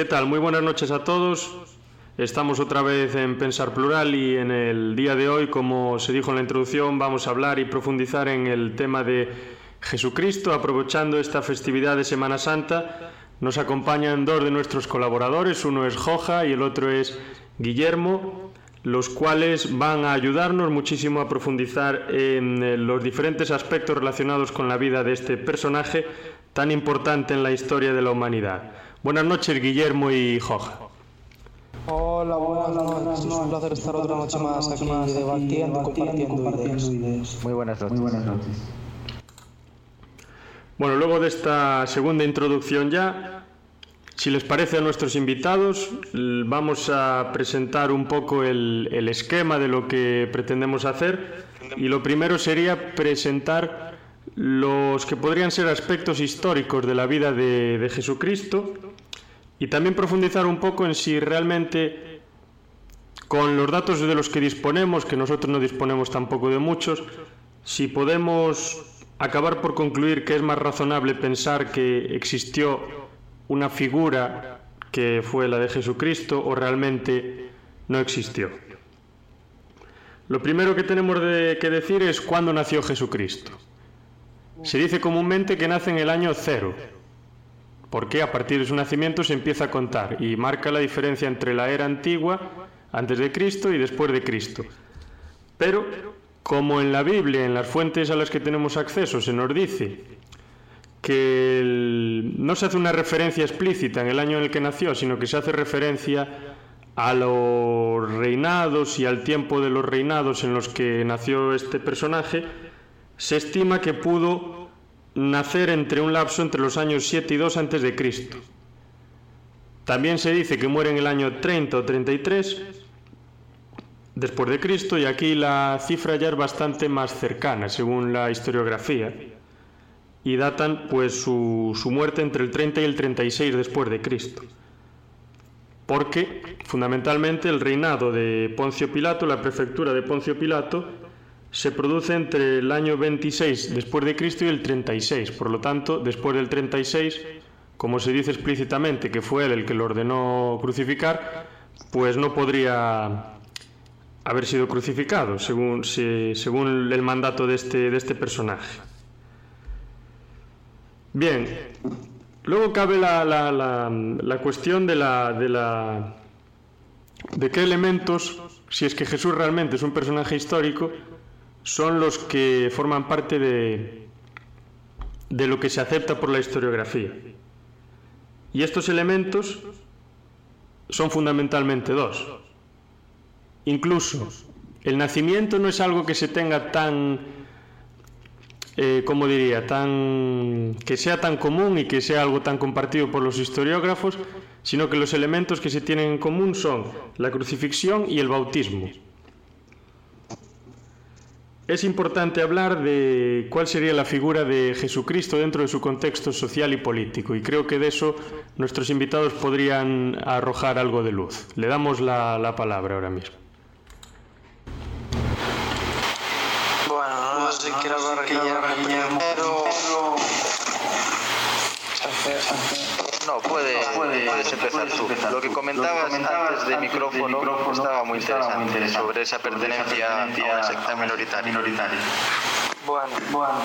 ¿Qué tal? Muy buenas noches a todos. Estamos otra vez en Pensar Plural y en el día de hoy, como se dijo en la introducción, vamos a hablar y profundizar en el tema de Jesucristo, aprovechando esta festividad de Semana Santa. Nos acompañan dos de nuestros colaboradores, uno es Joja y el otro es Guillermo, los cuales van a ayudarnos muchísimo a profundizar en eh, los diferentes aspectos relacionados con la vida de este personaje tan importante en la historia de la humanidad. Buenas noches, Guillermo y Joja. Hola, buenas, noches. Es un placer estar otra noche más aquí debatiendo, compartiendo, ideas. Muy buenas noches. Muy buenas noches. Bueno, luego de esta segunda introducción ya, si les parece a nuestros invitados, vamos a presentar un poco el, el esquema de lo que pretendemos hacer y lo primero sería presentar los que podrían ser aspectos históricos de la vida de, de Jesucristo y también profundizar un poco en si realmente con los datos de los que disponemos, que nosotros no disponemos tampoco de muchos, si podemos acabar por concluir que es más razonable pensar que existió una figura que fue la de Jesucristo o realmente no existió. Lo primero que tenemos de, que decir es cuándo nació Jesucristo. Se dice comúnmente que nace en el año cero, porque a partir de su nacimiento se empieza a contar y marca la diferencia entre la era antigua, antes de Cristo, y después de Cristo. Pero, como en la Biblia, en las fuentes a las que tenemos acceso, se nos dice que no se hace una referencia explícita en el año en el que nació, sino que se hace referencia a los reinados y al tiempo de los reinados en los que nació este personaje, se estima que pudo nacer entre un lapso entre los años 7 y 2 antes de Cristo. También se dice que muere en el año 30 o 33 después de Cristo y aquí la cifra ya es bastante más cercana según la historiografía y datan pues su, su muerte entre el 30 y el 36 después de Cristo. Porque fundamentalmente el reinado de Poncio Pilato, la prefectura de Poncio Pilato, se produce entre el año 26 después de Cristo y el 36. Por lo tanto, después del 36, como se dice explícitamente que fue él el que lo ordenó crucificar, pues no podría haber sido crucificado, según, según el mandato de este, de este personaje. Bien, luego cabe la, la, la, la cuestión de la, de la de qué elementos, si es que Jesús realmente es un personaje histórico, son los que forman parte de, de lo que se acepta por la historiografía. Y estos elementos son fundamentalmente dos. Incluso el nacimiento no es algo que se tenga tan, eh, como diría, tan que sea tan común y que sea algo tan compartido por los historiógrafos, sino que los elementos que se tienen en común son la crucifixión y el bautismo. Es importante hablar de cuál sería la figura de Jesucristo dentro de su contexto social y político y creo que de eso nuestros invitados podrían arrojar algo de luz. Le damos la, la palabra ahora mismo. Bueno, no sé si quiero primero. No, puede, puedes empezar tú. Lo que comentabas antes de micrófono estaba muy interesante sobre esa pertenencia a una secta minoritaria. Bueno, bueno.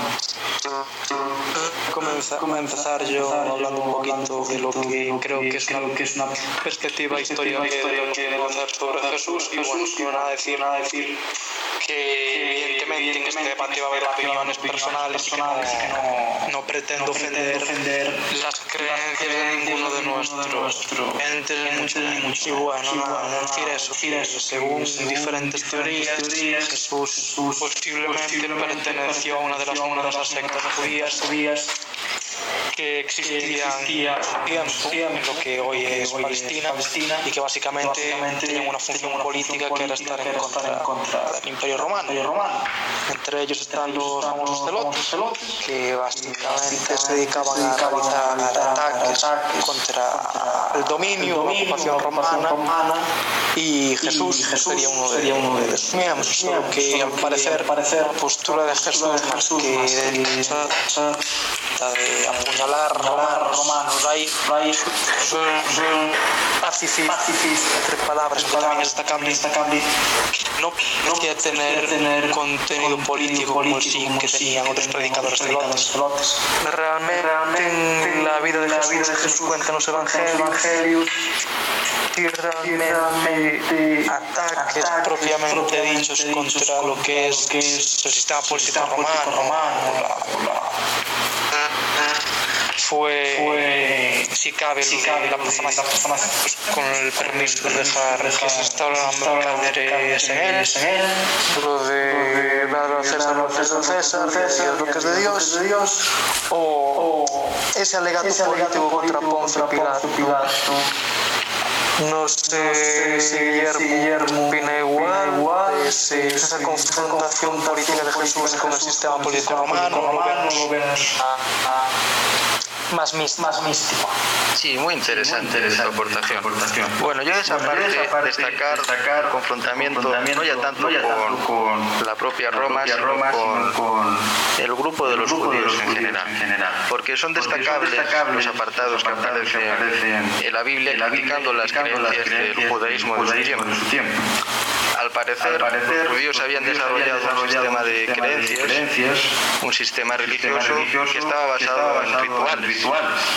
Comenzar, comenzar yo hablando un poquito de lo que creo que es una, que es una perspectiva histórica que debemos conocer sobre Jesús y bueno, no nada decir, nada decir que evidentemente en este debate va a haber opiniones personales que no, no pretendo defender las creencias de ninguno de nuestros entes ni mucho y bueno, nada, decir eso, según diferentes teorías Jesús posiblemente perteneció a una de las sectas judías que existían tiempo en lo que hoy es Palestina y que básicamente tenían una función política que era estar en contra del Imperio Romano. Entre ellos están los famosos celotes, que básicamente se dedicaban a realizar ataques contra el dominio, la ocupación romana y Jesús sería uno de ellos. Solo que al parecer postura de Jesús que apuñalar romanos. Hay, un pacifista, entre palabras, que también es destacable, destacable. No, no quiere tener, tener contenido político como sí que tenían otros predicadores de Lotes. Realmente en la vida de Jesús, Jesús cuenta en los evangelios y realmente ataques propiamente dichos contra lo que es el sistema político romano, fue, fue si cabe, si cabe la, persona, la persona con el permiso de dejar que se instauran mercaderes en él, lo de dar a César lo que es de César, César lo que es de Dios, de Dios. o, ese alegato político contra Pilato. No sé si Guillermo opina igual, esa confrontación política de Jesús con el sistema político romano, más, más místico. Sí, muy interesante, muy interesante aportación. aportación. Bueno, yo de esa bueno, parte, esa parte destacar, destacar confrontamiento, confrontamiento, no ya tanto, no ya con, con, la propia Roma, la propia sino Roma con, con, el grupo de los grupo judíos, de los en, general, en, general, porque son destacables, son destacables los apartados que aparecen, que aparecen en la Biblia, en la Biblia criticando, las creencias del judaísmo, de su tiempo. Al parecer los judíos habían desarrollado, un sistema de creencias, un sistema religioso, que estaba basado, en, rituales,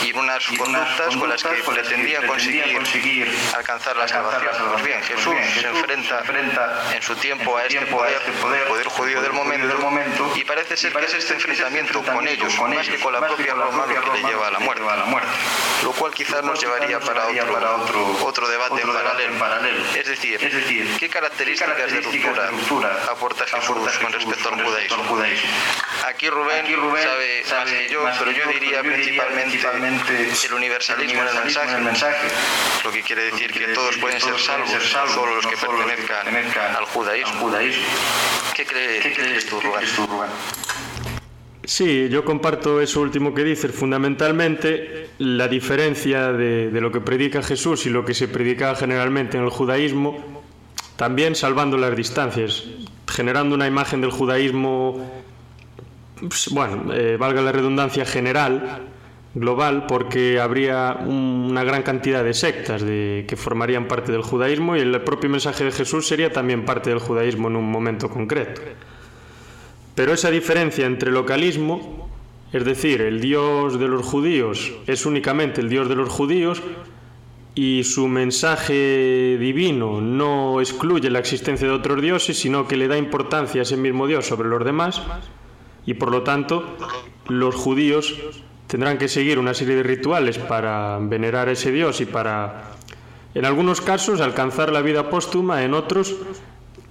y en unas conductas con las que pretendía conseguir, alcanzar la salvación. Pues bien, Jesús se enfrenta, en su tiempo a este poder, este judío del momento, y parece ser que es este enfrentamiento con ellos, más que con la propia Roma, lo que le lleva a la muerte. Lo cual quizás nos llevaría para otro, otro debate en paralelo. Es decir, ¿qué características de ruptura aporta Jesús con respecto al judaísmo? Aquí Rubén sabe más que yo, pero yo diría principalmente el universalismo en el mensaje, lo que quiere decir que todos pueden ser salvos, no solo los que pertenezcan al judaísmo. ¿Qué crees tú, Rubén? Sí, yo comparto eso último que dices. Fundamentalmente, la diferencia de, de, lo que predica Jesús y lo que se predica generalmente en el judaísmo, también salvando las distancias, generando una imagen del judaísmo, pues, bueno, eh, valga la redundancia, general, global porque habría una gran cantidad de sectas que formarían parte del judaísmo y el propio mensaje de Jesús sería también parte del judaísmo en un momento concreto. Pero esa diferencia entre localismo, es decir, el Dios de los judíos es únicamente el Dios de los judíos y su mensaje divino no excluye la existencia de otros dioses, sino que le da importancia a ese mismo Dios sobre los demás y por lo tanto los judíos tendrán que seguir una serie de rituales para venerar a ese Dios y para, en algunos casos, alcanzar la vida póstuma, en otros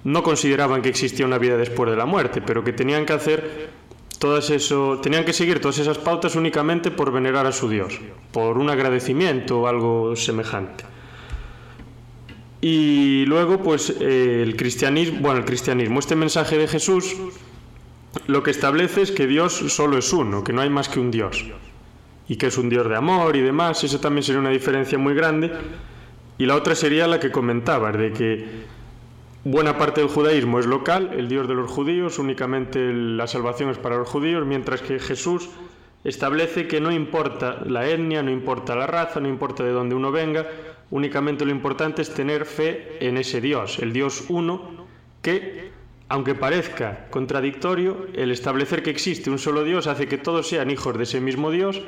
no consideraban que existía una vida después de la muerte, pero que tenían que hacer todas eso, tenían que seguir todas esas pautas únicamente por venerar a su Dios, por un agradecimiento o algo semejante. Y luego, pues el cristianismo, bueno, el cristianismo, este mensaje de Jesús lo que establece es que Dios solo es uno, que no hay más que un Dios y que es un Dios de amor y demás, eso también sería una diferencia muy grande. Y la otra sería la que comentabas, de que buena parte del judaísmo es local, el Dios de los judíos, únicamente la salvación es para los judíos, mientras que Jesús establece que no importa la etnia, no importa la raza, no importa de dónde uno venga, únicamente lo importante es tener fe en ese Dios, el Dios uno, que, aunque parezca contradictorio, el establecer que existe un solo Dios hace que todos sean hijos de ese mismo Dios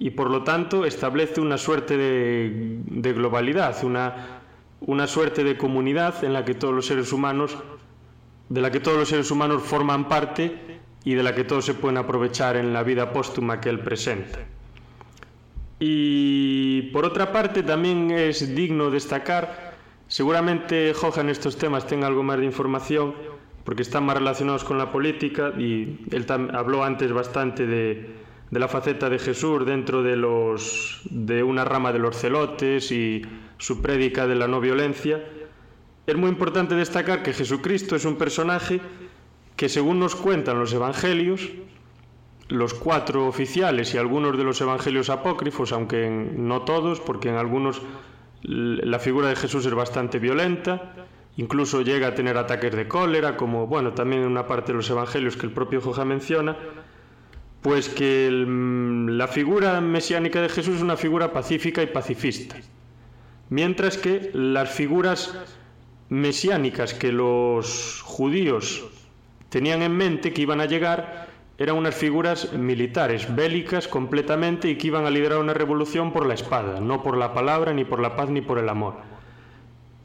y por lo tanto establece una suerte de, de globalidad, una, una suerte de comunidad en la que todos los seres humanos, de la que todos los seres humanos forman parte y de la que todos se pueden aprovechar en la vida póstuma que él presenta. Y por otra parte también es digno destacar, seguramente Joja en estos temas tenga algo más de información, porque están más relacionados con la política y él habló antes bastante de, de la faceta de Jesús dentro de, los, de una rama de los celotes y su prédica de la no violencia, es muy importante destacar que Jesucristo es un personaje que según nos cuentan los evangelios, los cuatro oficiales y algunos de los evangelios apócrifos, aunque no todos, porque en algunos la figura de Jesús es bastante violenta, incluso llega a tener ataques de cólera, como bueno, también en una parte de los evangelios que el propio Joja menciona, Pues que la figura mesiánica de Jesús es una figura pacífica y pacifista. Mientras que las figuras mesiánicas que los judíos tenían en mente que iban a llegar eran unas figuras militares, bélicas completamente y que iban a liderar una revolución por la espada, no por la palabra, ni por la paz, ni por el amor.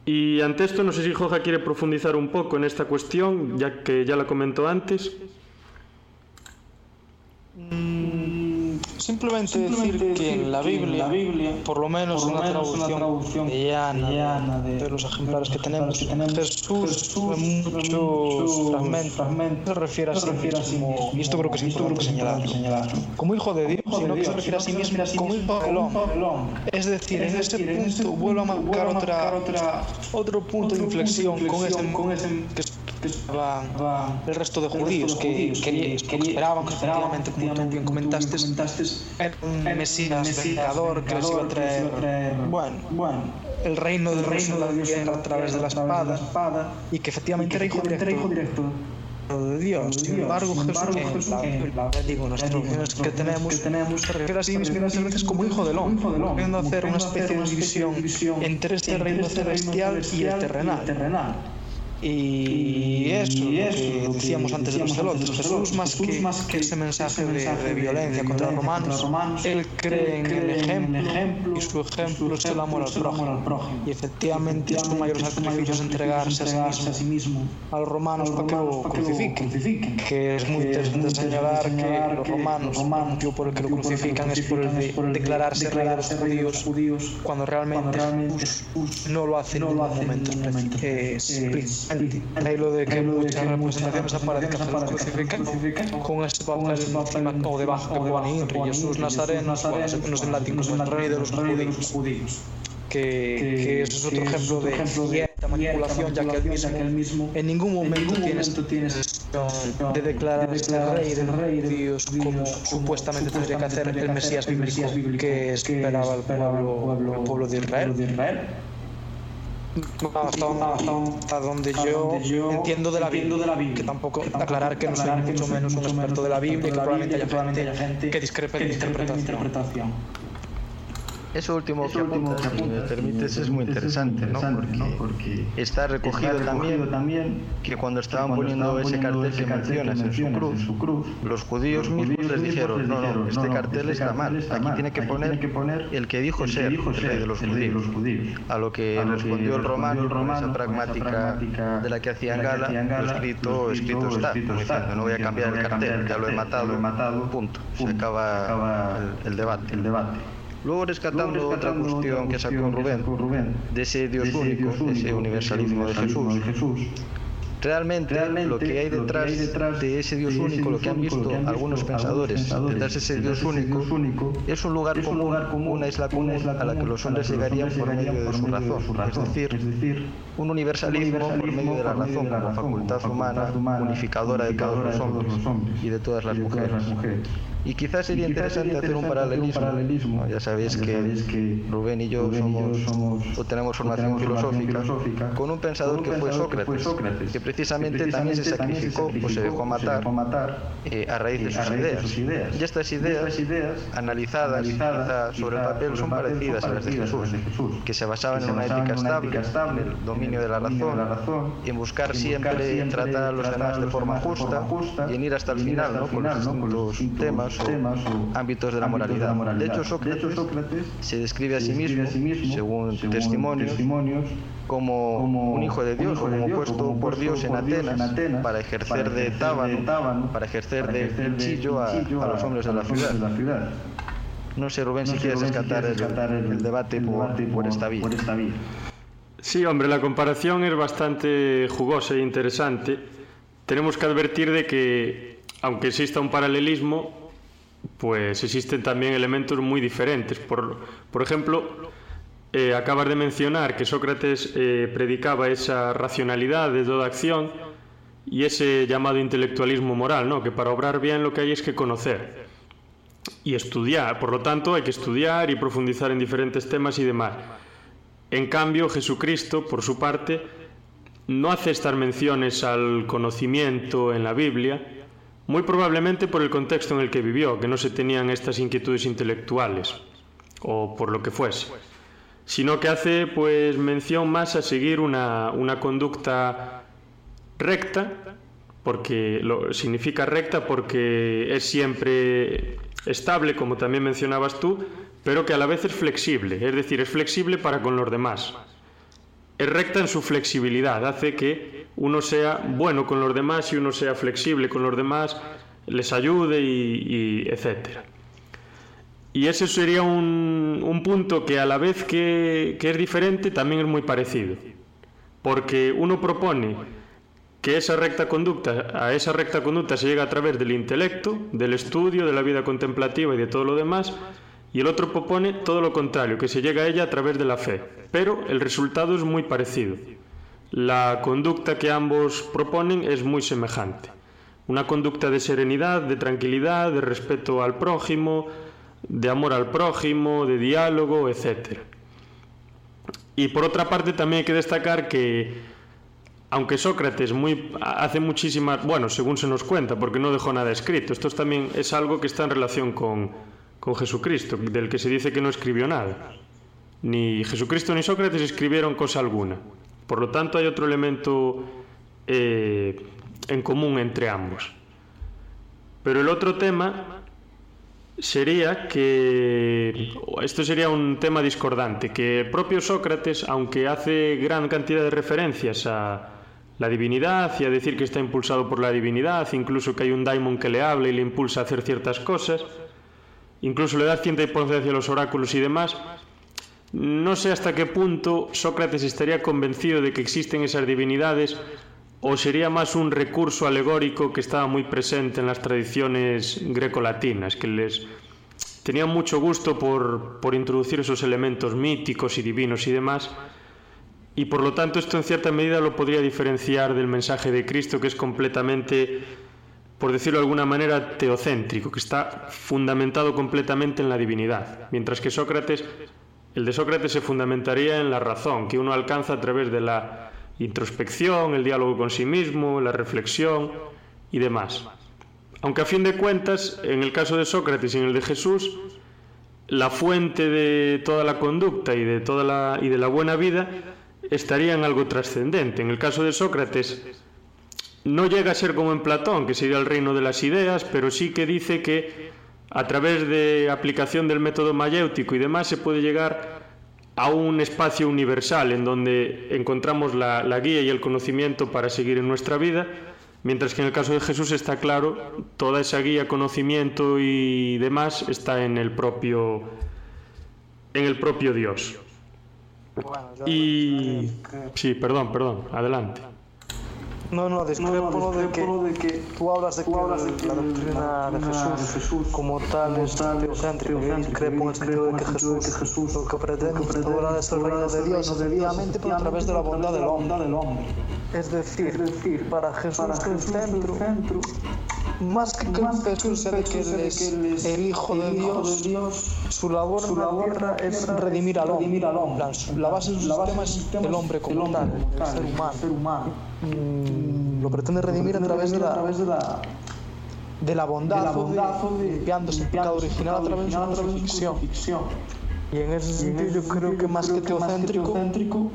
Y ante esto no sé si Joja quiere profundizar un poco en esta cuestión, ya que ya la comentó antes. Mm. Simplemente, decir, que en la Biblia, por lo menos en la traducción, de, los ejemplares que tenemos, Jesús, en muchos fragmentos se refiere a sí mismo, y esto creo que es importante señalar, como hijo de Dios, sino que se refiere a sí mismo como hijo del hombre. Es decir, en este punto vuelvo a marcar otra, otro punto de inflexión con ese, que esperaban el resto de judíos que, esperaban que efectivamente, como tú bien comentaste, un Mesías vengador que les iba a traer, bueno, bueno el reino del reino de Dios a través de la espada y que efectivamente era hijo directo de Dios. Sin embargo, Jesús, en la, digo, las traducciones que tenemos, se refiere a sí mismo muchas veces como hijo del hombre, queriendo hacer una especie de división entre este reino celestial y el terrenal. Y eso, lo que decíamos antes de los celotes, Jesús más que, más que ese mensaje de, violencia contra los romanos, él cree en el ejemplo y su ejemplo es el amor al prójimo. Y efectivamente su mayor sacrificio es entregarse a sí mismo. a los romanos para que lo crucifiquen. Que es muy interesante señalar que los romanos, el motivo por el que lo crucifican es por el de declararse rey de los judíos cuando realmente no lo hace en ningún momento. Es Ahí lo de que muchas representaciones aparezcan que los crucifican con ese papel encima o debajo que ponen Jesús Nazareno, no sé en latín como el rey de los judíos. Que, que eso es otro ejemplo de cierta manipulación, ya que él mismo en ningún momento tiene de declarar este rey de los judíos como supuestamente tendría que hacer el Mesías bíblico que esperaba el pueblo, el pueblo de Israel hasta, donde, yo, entiendo de la Biblia, que tampoco aclarar que no soy mucho menos un experto de la Biblia que probablemente haya gente que discrepe de interpretación. Eso último que apuntas, si me permites, es muy interesante, ¿no? Porque, está recogido, también, que cuando estaban poniendo ese cartel que mencionas en su cruz, los judíos mismos les dijeron, no, no, este cartel está mal, aquí tiene que poner el que dijo ser el rey de los judíos. A lo que respondió el romano, con esa pragmática de la que hacían gala, lo escrito, escrito está, diciendo, no voy a cambiar el cartel, ya lo he matado, punto. Se acaba el debate. Luego rescatando, otra cuestión que sacó Rubén, Rubén de ese Dios, único, de ese universalismo de Jesús. Realmente, lo que hay detrás, de ese Dios único, lo que han visto algunos pensadores, detrás de ese Dios único, es un lugar común, una isla común a la que los hombres llegarían por medio de su razón, es decir, un universalismo por medio de la razón como facultad humana unificadora de todos los hombres y de todas las mujeres. Y quizás sería interesante hacer un paralelismo. Ya sabéis que, Rubén y yo somos, o tenemos formación filosófica, con un pensador que fue Sócrates, que precisamente también se sacrificó o se dejó matar eh, a raíz de sus ideas. Y estas ideas, analizadas sobre el papel, son parecidas a las de Jesús, que se basaban en una ética estable, en el dominio de la razón, y en buscar siempre tratar a los demás de forma justa y en ir hasta el final con los temas o ámbitos de la moralidad. De hecho, Sócrates, se describe a sí mismo, según testimonios, como, un hijo de Dios, como puesto por Dios en Atenas, para ejercer de tábano, para ejercer de cuchillo a, los hombres de la ciudad. No sé, Rubén, si quieres rescatar el, debate por, esta vía. Sí, hombre, la comparación es bastante jugosa e interesante. Tenemos que advertir de que, aunque exista un paralelismo, pues existen también elementos muy diferentes. Por, ejemplo, eh, acabas de mencionar que Sócrates eh, predicaba esa racionalidad de toda acción y ese llamado intelectualismo moral, ¿no? que para obrar bien lo que hay es que conocer y estudiar. Por lo tanto, hay que estudiar y profundizar en diferentes temas y demás. En cambio, Jesucristo, por su parte, no hace estas menciones al conocimiento en la Biblia, muy probablemente por el contexto en el que vivió, que no se tenían estas inquietudes intelectuales, o por lo que fuese, sino que hace pues mención más a seguir una, una conducta recta, porque lo, significa recta porque es siempre estable, como también mencionabas tú, pero que a la vez es flexible, es decir, es flexible para con los demás. Es recta en su flexibilidad, hace que uno sea bueno con los demás y uno sea flexible con los demás, les ayude y, etcétera. Y ese sería un, un, punto que a la vez que, que es diferente también es muy parecido. Porque uno propone que esa recta conducta, a esa recta conducta se llega a través del intelecto, del estudio, de la vida contemplativa y de todo lo demás, y el otro propone todo lo contrario, que se llega a ella a través de la fe. Pero el resultado es muy parecido. La conducta que ambos proponen es muy semejante. Una conducta de serenidad, de tranquilidad, de respeto al prójimo, de amor al prójimo, de diálogo, etc. Y por otra parte también hay que destacar que aunque Sócrates muy, hace muchísimas, bueno, según se nos cuenta, porque no dejó nada escrito, esto también es algo que está en relación con, con Jesucristo, del que se dice que no escribió nada. Ni Jesucristo ni Sócrates escribieron cosa alguna. Por lo tanto, hay otro elemento eh, en común entre ambos. Pero el otro tema sería que esto sería un tema discordante, que el propio Sócrates, aunque hace gran cantidad de referencias a la divinidad y a decir que está impulsado por la divinidad, incluso que hay un daimon que le habla y le impulsa a hacer ciertas cosas, incluso le da cierta importancia a los oráculos y demás, no sé hasta qué punto Sócrates estaría convencido de que existen esas divinidades o sería más un recurso alegórico que estaba muy presente en las tradiciones grecolatinas, que les tenían mucho gusto por, por introducir esos elementos míticos y divinos y demás, y por lo tanto esto en cierta medida lo podría diferenciar del mensaje de Cristo, que es completamente por decirlo de alguna manera, teocéntrico, que está fundamentado completamente en la divinidad, mientras que Sócrates, el de Sócrates se fundamentaría en la razón, que uno alcanza a través de la introspección, el diálogo con sí mismo, la reflexión y demás. Aunque a fin de cuentas, en el caso de Sócrates y en el de Jesús, la fuente de toda la conducta y de toda la y de la buena vida estaría en algo trascendente. En el caso de Sócrates, no llega a ser como en Platón, que sería el reino de las ideas, pero sí que dice que a través de aplicación del método mayéutico y demás se puede llegar a un espacio universal en donde encontramos la, la, guía y el conocimiento para seguir en nuestra vida, mientras que en el caso de Jesús está claro, toda esa guía, conocimiento y demás está en el propio, en el propio Dios. Y... Sí, perdón, perdón, adelante. No, no, discrepo, no, de, que de, que tú hablas de que, hablas de que la doctrina de Jesús, de Jesús como tal es teocéntrica. Yo discrepo en el sentido de que Jesús, lo que pretende instaurar es el reino de Dios, efectivamente, pero a través de la bondad del hombre. Es decir, para Jesús, el centro, más que que más Jesús que él es el Hijo de Dios, su labor, su es redimir al hombre. Redimir al hombre. La, base de su sistema es el hombre como tal, el ser humano. Mm, lo pretende redimir a través de la, a través de la de la bondad, de limpiándose el pecado original a través de la crucifixión. Y en ese sentido yo creo que más que teocéntrico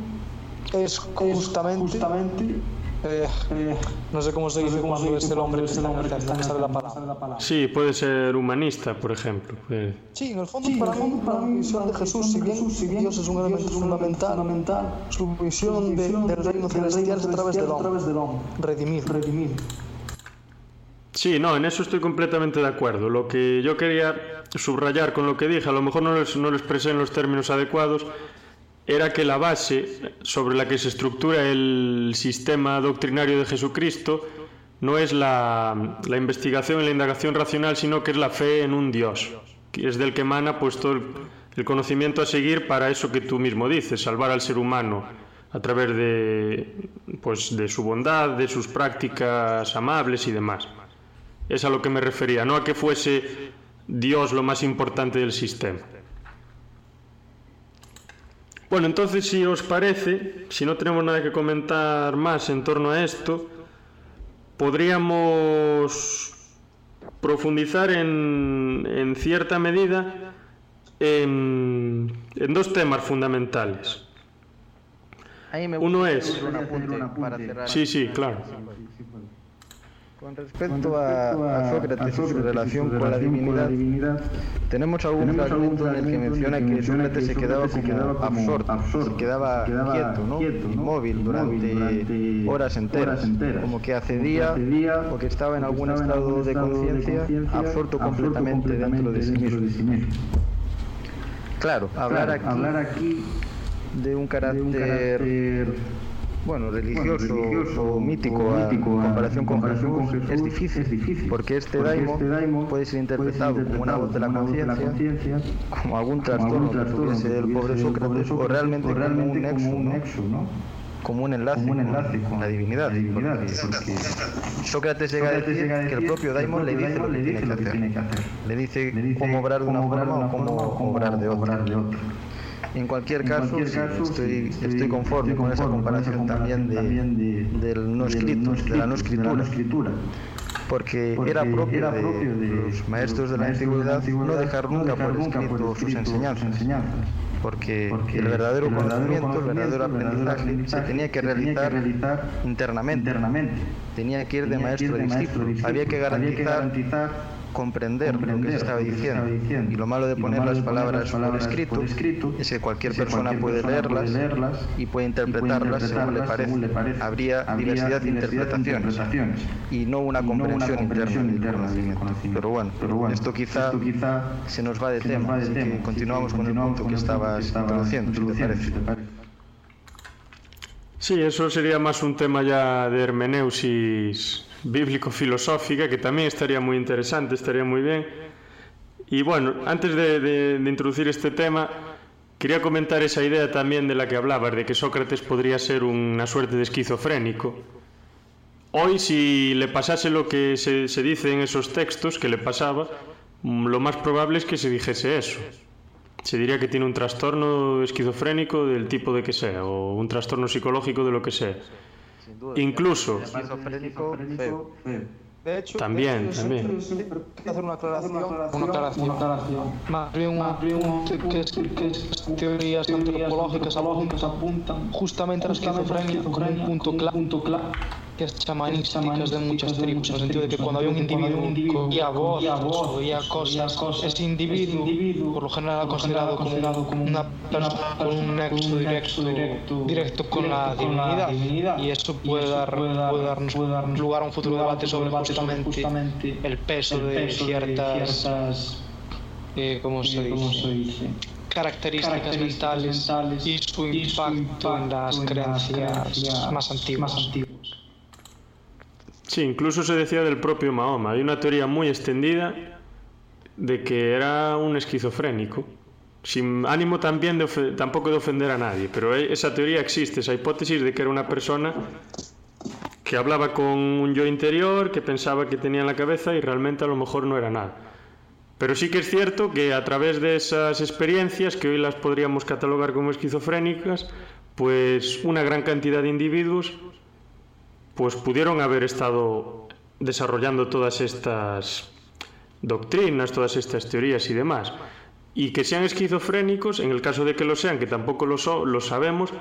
es justamente eh, eh, no sé cómo se dice cómo se dice el hombre que está en el la palabra. Sí, puede ser humanista, por ejemplo. Eh. Sí, en el fondo, sí, para, el fondo para mí, visión de Jesús, si bien, si bien Dios es un elemento fundamental, fundamental su visión de, del reino celestial es a través del hombre, redimir. redimir. Sí, no, en eso estoy completamente de acuerdo. Lo que yo quería subrayar con lo que dije, a lo mejor no lo, no lo expresé en los términos adecuados, era que la base sobre la que se estructura el sistema doctrinario de Jesucristo no es la, la, investigación y la indagación racional, sino que es la fe en un Dios, que es del que emana pues, todo el, el conocimiento a seguir para eso que tú mismo dices, salvar al ser humano a través de, pues, de su bondad, de sus prácticas amables y demás. Es a lo que me refería, no a que fuese Dios lo más importante del sistema. Bueno, entonces si os parece, si no tenemos nada que comentar más en torno a esto, podríamos profundizar en, en cierta medida en, en dos temas fundamentales. Uno es... Sí, sí, claro. Con respecto a, Sócrates y su relación con la divinidad, tenemos algún fragmento en el que menciona que Sócrates se quedaba como absorto, se quedaba quieto, ¿no? inmóvil durante horas enteras, como que accedía o que estaba en algún estado de conciencia absorto completamente dentro de sí mismo. Claro, hablar aquí de un carácter bueno, religioso, o mítico, en comparación con, Jesús, es, difícil, porque este, este daimon, puede ser interpretado como una voz de la conciencia, como algún trastorno que tuviese el pobre Sócrates, o realmente, como un nexo, como un enlace, con, la divinidad. Sócrates llega a decir que el propio daimon le dice lo que tiene que hacer. Le dice cómo obrar de una forma o cómo obrar de otra. En cualquier caso, estoy, estoy, conforme con esa comparación también, de, del no escrito, de la no escritura. Porque, era propio, de, los maestros de la antigüedad no dejar nunca por escrito sus enseñanzas. Porque, el verdadero conocimiento, el verdadero aprendizaje se tenía que realizar internamente. Tenía que ir de maestro a discípulo. Había que garantizar comprender lo que se estaba diciendo. Y lo malo de poner las palabras por escrito es que cualquier persona puede leerlas y puede interpretarlas según le parece. Habría diversidad de interpretaciones y no una comprensión interna del conocimiento. Pero bueno, esto quizá se nos va de tema, así que continuamos con el punto que estabas introduciendo, si te parece. Sí, eso sería más un tema ya de hermeneusis bíblico-filosófica, que también estaría muy interesante, estaría muy bien. Y bueno, antes de, introducir este tema, quería comentar esa idea también de la que hablabas, de que Sócrates podría ser una suerte de esquizofrénico. Hoy, si le pasase lo que se, se dice en esos textos que le pasaba, lo más probable es que se dijese eso. Se diría que tiene un trastorno esquizofrénico del tipo de que sea, o un trastorno psicológico de lo que sea. Incluso. De hecho, también, también. hacer una aclaración, una aclaración, más bien, más bien que, teorías antropológicas apuntan justamente a la esquizofrenia como un punto clave chamanísticas de muchas tribus, en el sentido de que cuando había un individuo que oía voces, oía cosas, ese individuo por lo general considerado como una persona con un nexo directo, directo con la divinidad. y eso puede, dar, puede darnos lugar a un futuro debate sobre justamente el peso de ciertas, eh, ¿cómo se dice? características mentales y su impacto en las creencias más antiguas. Sí, incluso se decía del propio Mahoma. Hay una teoría muy extendida de que era un esquizofrénico, sin ánimo también de tampoco de ofender a nadie, pero esa teoría existe, esa hipótesis de que era una persona que hablaba con un yo interior, que pensaba que tenía en la cabeza y realmente a lo mejor no era nada. Pero sí que es cierto que a través de esas experiencias, que hoy las podríamos catalogar como esquizofrénicas, pues una gran cantidad de individuos pues pudieron haber estado desarrollando todas estas doctrinas, todas estas teorías y demás. Y que sean esquizofrénicos, en el caso de que lo sean, que tampoco lo, lo sabemos,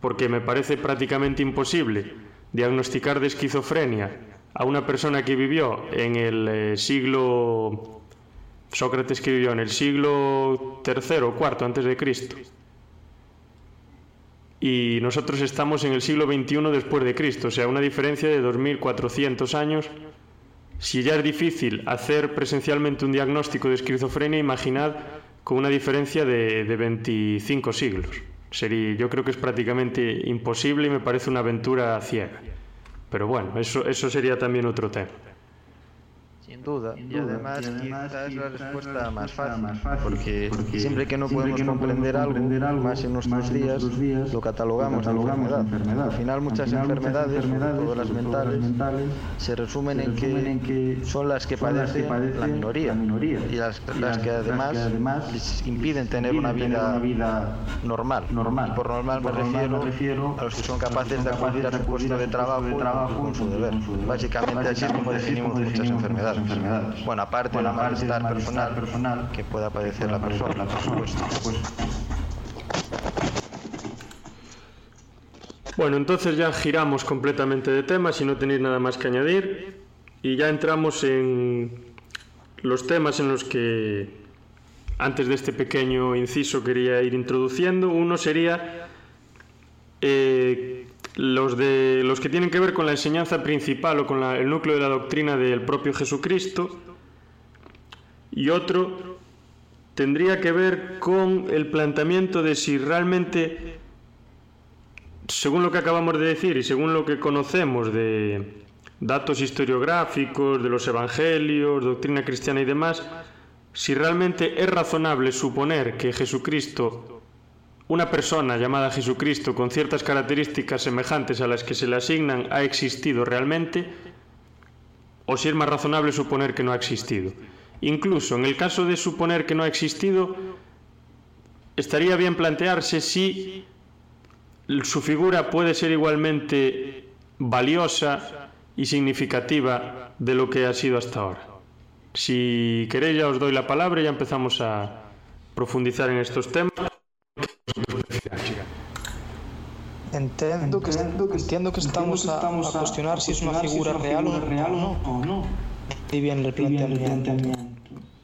porque me parece prácticamente imposible diagnosticar de esquizofrenia a una persona que vivió en el eh, siglo Sócrates que vivió en el siglo III o IV antes de Cristo y nosotros estamos en el siglo XXI después de Cristo, o sea, una diferencia de 2.400 años. Si ya es difícil hacer presencialmente un diagnóstico de esquizofrenia, imaginad con una diferencia de, de 25 siglos. Sería, yo creo que es prácticamente imposible y me parece una aventura ciega. Pero bueno, eso, eso sería también otro tema. Sin duda. y además, quizás es la respuesta más fácil, porque, siempre que no podemos comprender, algo, más en nuestros días, lo catalogamos, de enfermedad. Al final muchas enfermedades, todas las mentales, se resumen en que son las que padece la minoría, y las, que además les impiden tener una vida normal. Y por normal me refiero a los que son capaces de acudir a su puesto de trabajo con su deber. Básicamente así es como definimos muchas enfermedades. Enfermedades. Bueno, aparte de la malestar personal, personal que pueda padecer la persona, la persona Bueno, entonces ya giramos completamente de tema, si no tenéis nada más que añadir, y ya entramos en los temas en los que antes de este pequeño inciso quería ir introduciendo. Uno sería eh, los, de, los que tienen que ver con la enseñanza principal o con el núcleo de la doctrina del propio Jesucristo. Y otro tendría que ver con el planteamiento de si realmente según lo que acabamos de decir y según lo que conocemos de datos historiográficos, de los evangelios, doctrina cristiana y demás, si realmente es razonable suponer que Jesucristo, una persona llamada Jesucristo con ciertas características semejantes a las que se le asignan, ha existido realmente, o si es más razonable suponer que no ha existido. Incluso en el caso de suponer que no ha existido, estaría bien plantearse si su figura puede ser igualmente valiosa y significativa de lo que ha sido hasta ahora. Si queréis ya os doy la palabra y ya empezamos a profundizar en estos temas. Entiendo que, entiendo que estamos a, a cuestionar si es una figura real o no. Y bien el planteamiento.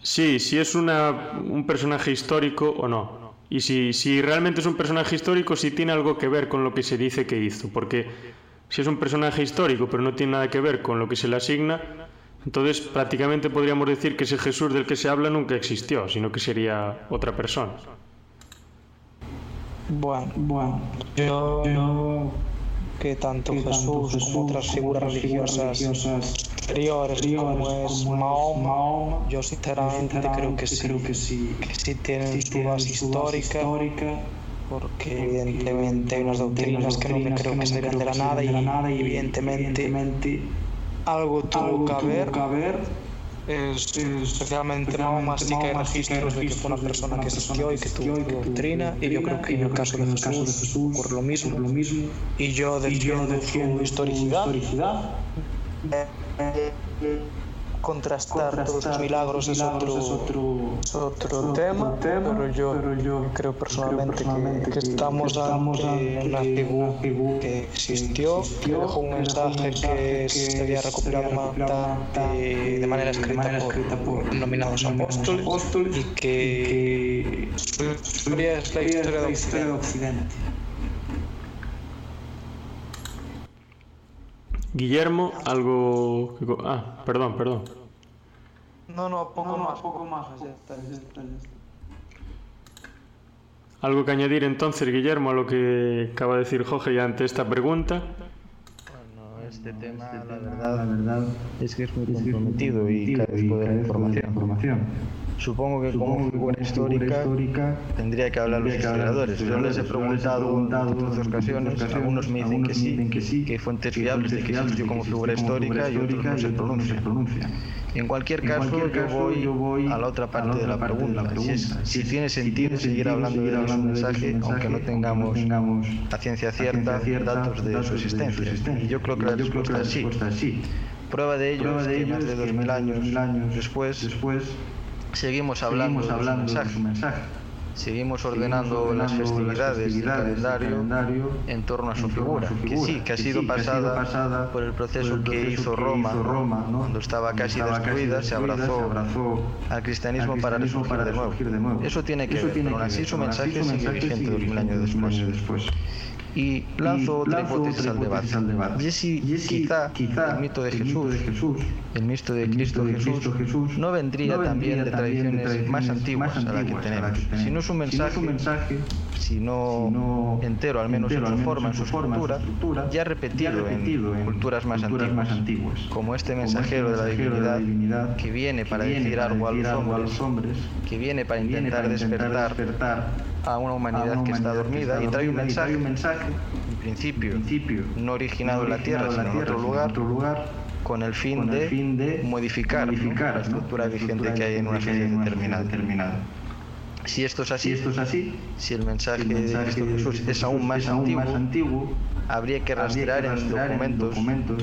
Sí, si es una, un personaje histórico o no. Y si, si realmente es un personaje histórico, si tiene algo que ver con lo que se dice que hizo. Porque si es un personaje histórico, pero no tiene nada que ver con lo que se le asigna, entonces prácticamente podríamos decir que ese Jesús del que se habla nunca existió, sino que sería otra persona. Bueno, bueno, yo, yo que tanto Jesús como otras figuras religiosas superiores como es Mahoma, yo sinceramente creo que sí, que sí, que sí tienen su base histórica, porque evidentemente hay unas doctrinas que no me creo que se de la nada y evidentemente algo tuvo que haber es, especialmente Mahoma sí que hay registros de que fue una persona que existió y que tuvo doctrina y yo creo que en el caso de Jesús por lo mismo. y yo defiendo su historicidad contrastar todos los milagros es otro, es otro, tema, pero, yo, creo personalmente, que, estamos ante una figura que existió, que dejó un mensaje que se había recopilado de, de manera escrita por nominados apóstoles y que su historia es la historia de Occidente. Guillermo, algo... Ah, perdón, perdón. No, no, poco más, poco más. Ya está, ya está, ¿Algo que añadir entonces, Guillermo, a lo que acaba de decir Jorge ya ante esta pregunta? Bueno, este tema, la verdad, la verdad es que es muy comprometido y carezco de información. Supongo que como figura histórica, tendría que hablar los historiadores. Yo les he preguntado en otras ocasiones, algunos me dicen que sí, que hay fuentes fiables de que existió como figura histórica y otros no se pronuncian. En cualquier caso, yo, voy a la otra parte de la pregunta. Si, tiene sentido seguir hablando de su mensaje, aunque no tengamos a ciencia cierta datos de su existencia. Y yo creo que la respuesta es sí. Prueba de ello es que más de dos mil años después seguimos hablando, de, su mensaje. Seguimos ordenando las festividades del calendario, en torno a su figura, que sí, que ha sido pasada, por el proceso que hizo Roma, cuando estaba casi destruida, se abrazó al cristianismo para resurgir de nuevo. Eso tiene que ver, pero así su mensaje sigue vigente dos mil años después y lanzo otra hipótesis al debate. Y si quizá, el mito de Jesús, el mito de Cristo Jesús, no vendría también de tradiciones más antiguas a las que tenemos. Si no es un mensaje, si no entero, al menos en su forma, en su estructura, ya repetido en culturas más antiguas, como este, este mensajero de la divinidad que viene para decir algo a los hombres, que viene para intentar despertar a una humanidad que está dormida y trae un mensaje, en principio, no originado en la Tierra, sino en otro lugar, con el fin de modificar la estructura vigente que hay en una sociedad determinada. Si esto es así, si el mensaje de Jesús es aún más, antiguo, habría que rastrear en documentos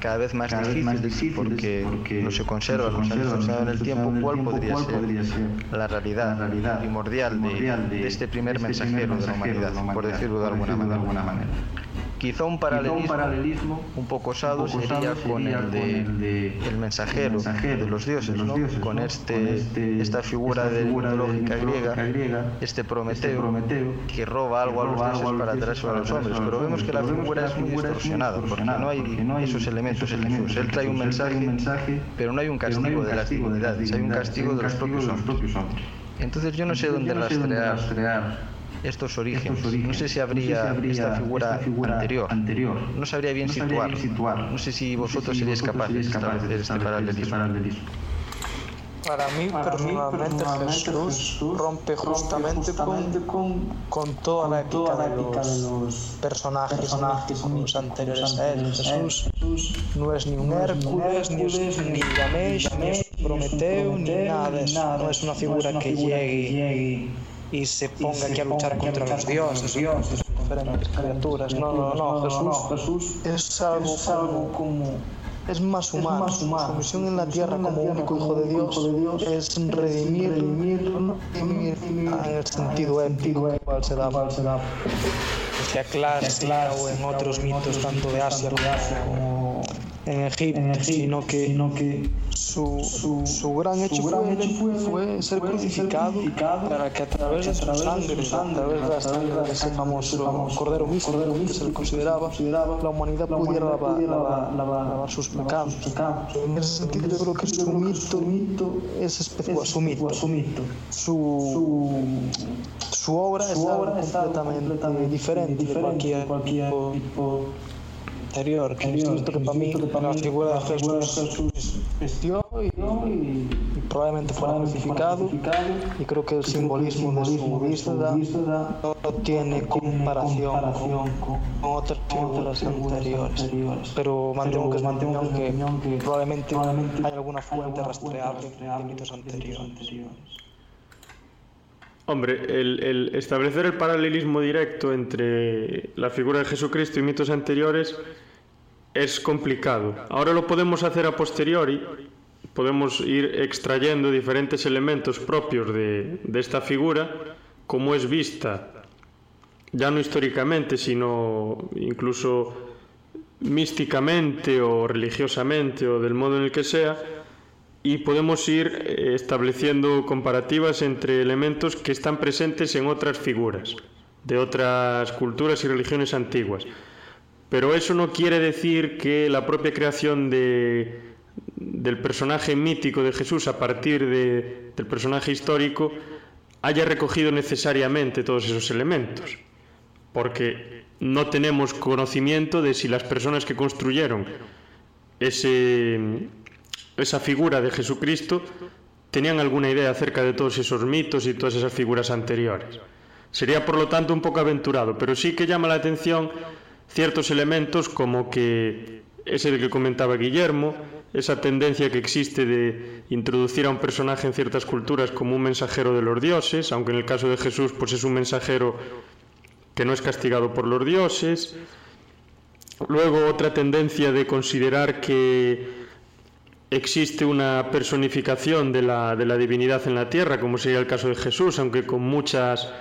cada vez más difíciles porque, no se conserva, no se ha distorsionado en el tiempo cuál podría ser la realidad primordial de, este primer mensajero de la humanidad, por decirlo de alguna manera. Quizá un paralelismo, un poco osado sería con el de el mensajero, de los dioses, con este, este, esta figura de mitológica griega, este Prometeo, que roba algo a los dioses para traerse a los hombres. Pero vemos que la figura es muy distorsionada, porque no hay esos elementos en Jesús. Él trae un mensaje, pero no hay un castigo de las divinidades, hay un castigo de los propios hombres. Entonces yo no sé dónde rastrear estos orígenes. No sé si habría, esta, figura anterior. No sabría bien situar. No sé si vosotros seríais capaces de establecer este paralelismo. Para mí, personalmente, Jesús, rompe justamente con, con, toda la épica, de, los personajes, personajes los anteriores a él. Jesús no es ni un Hércules, ni, ni Ganesh, ni es Prometeo, ni nada de eso. No es una figura que llegue y se ponga aquí a luchar contra los dioses, dioses diferentes criaturas. No, no, no, Jesús es algo como es más humano. Su misión en la tierra como único hijo de Dios es redimir, en el sentido épico cual se da. Se aclara o en otros mitos tanto de Asia como en Egipto, sino que su, su, gran hecho, fue, fue, ser crucificado para que a través de su sangre, a través de la sangre de ese famoso cordero místico que se le consideraba, la humanidad pudiera lavar, sus pecados. En ese sentido yo creo que su mito es especial, su mito, su, su obra es algo completamente diferente de cualquier tipo que es que para mí la figura de Jesús existió y, y, probablemente fue crucificado. y creo que el simbolismo de su vida no tiene comparación con otras figuras anteriores, pero mantengo que es que probablemente hay alguna fuente rastreable de mitos anteriores. Hombre, el, establecer el paralelismo directo entre la figura de Jesucristo y mitos anteriores es complicado. Ahora lo podemos hacer a posteriori, podemos ir extrayendo diferentes elementos propios de, de esta figura, como es vista, ya no históricamente, sino incluso místicamente o religiosamente o del modo en el que sea, y podemos ir eh, estableciendo comparativas entre elementos que están presentes en otras figuras, de otras culturas y religiones antiguas. Pero eso no quiere decir que la propia creación de, del personaje mítico de Jesús a partir de, del personaje histórico haya recogido necesariamente todos esos elementos, porque no tenemos conocimiento de si las personas que construyeron ese, esa figura de Jesucristo tenían alguna idea acerca de todos esos mitos y todas esas figuras anteriores. Sería por lo tanto un poco aventurado, pero sí que llama la atención ciertos elementos como que ese de que comentaba Guillermo, esa tendencia que existe de introducir a un personaje en ciertas culturas como un mensajero de los dioses, aunque en el caso de Jesús pues es un mensajero que no es castigado por los dioses. Luego otra tendencia de considerar que existe una personificación de la, de la divinidad en la tierra, como sería el caso de Jesús, aunque con muchas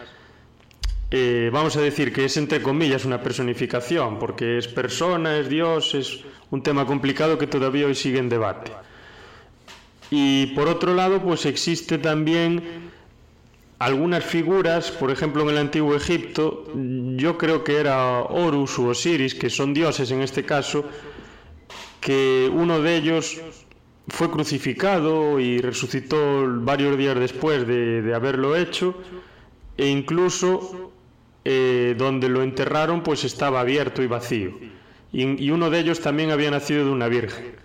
eh, vamos a decir que es entre comillas una personificación, porque es persona, es Dios, es un tema complicado que todavía hoy sigue en debate. Y por otro lado, pues existe también algunas figuras, por ejemplo en el antiguo Egipto, yo creo que era Horus u Osiris, que son dioses en este caso, que uno de ellos fue crucificado y resucitó varios días después de, de haberlo hecho, e incluso eh, donde lo enterraron pues estaba abierto y vacío. Y, uno de ellos también había nacido de una virgen.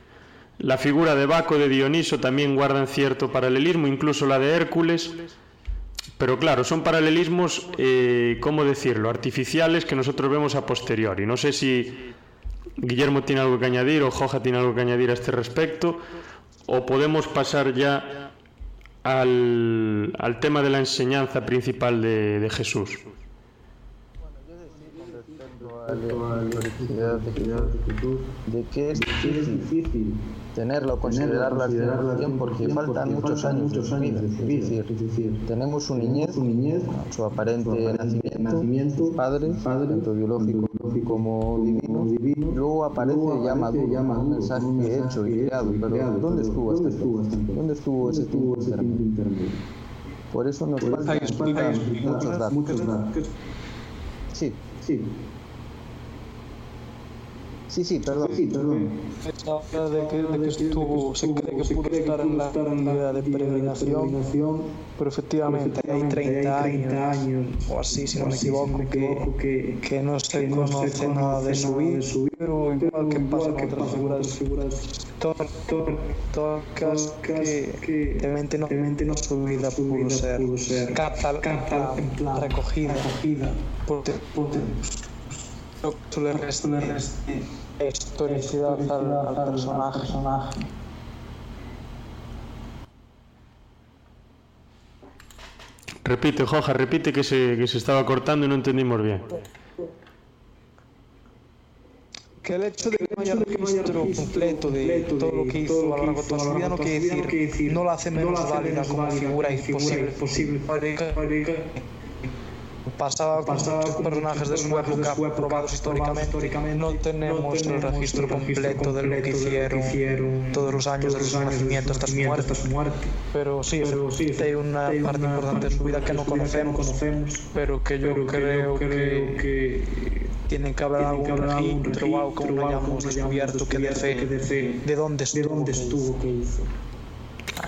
La figura de Baco de Dioniso también guardan cierto paralelismo, incluso la de Hércules. Pero claro, son paralelismos, eh, ¿cómo decirlo?, artificiales que nosotros vemos a posteriori. No sé si Guillermo tiene algo que añadir o Joja tiene algo que añadir a este respecto, o podemos pasar ya al, tema de la enseñanza principal de Jesús. A la historicidad de de que es difícil tenerla o considerarla celebración porque faltan muchos años de su vida. Es decir, tenemos su niñez, su aparente nacimiento, padre, tanto biológico como divino, luego aparece ya maduro, un mensaje hecho y creado, pero ¿dónde estuvo este ¿Dónde estuvo ese tiempo intermedio? Por eso nos faltan muchos datos. Sí, sí. Sí, sí, perdón. Sí, perdón. De que, de que estuvo, se cree que pudo estar en la actividad de peregrinación, pero efectivamente hay 30 años o así, si no me equivoco, que, que no se conoce nada de su vida, pero igual que pasa con otras figuras tocas que de mente no, no su vida pudo ser catal, recogida por le resta historicidad al, al personaje. Repite, Joja, repite que se, que se estaba cortando y no entendimos bien. que el hecho de que no haya registro completo de todo lo que hizo a lo largo de toda su vida no quiere decir, no la hace menos válida como figura imposible pasaba con muchos personajes de su época probados históricamente, no tenemos el registro completo de lo que hicieron todos los años de su nacimiento hasta su muerte. Pero sí, hay una parte importante de su vida que no conocemos, pero que yo creo que tienen que haber algún registro o algo que no hayamos descubierto que de de dónde estuvo, que hizo.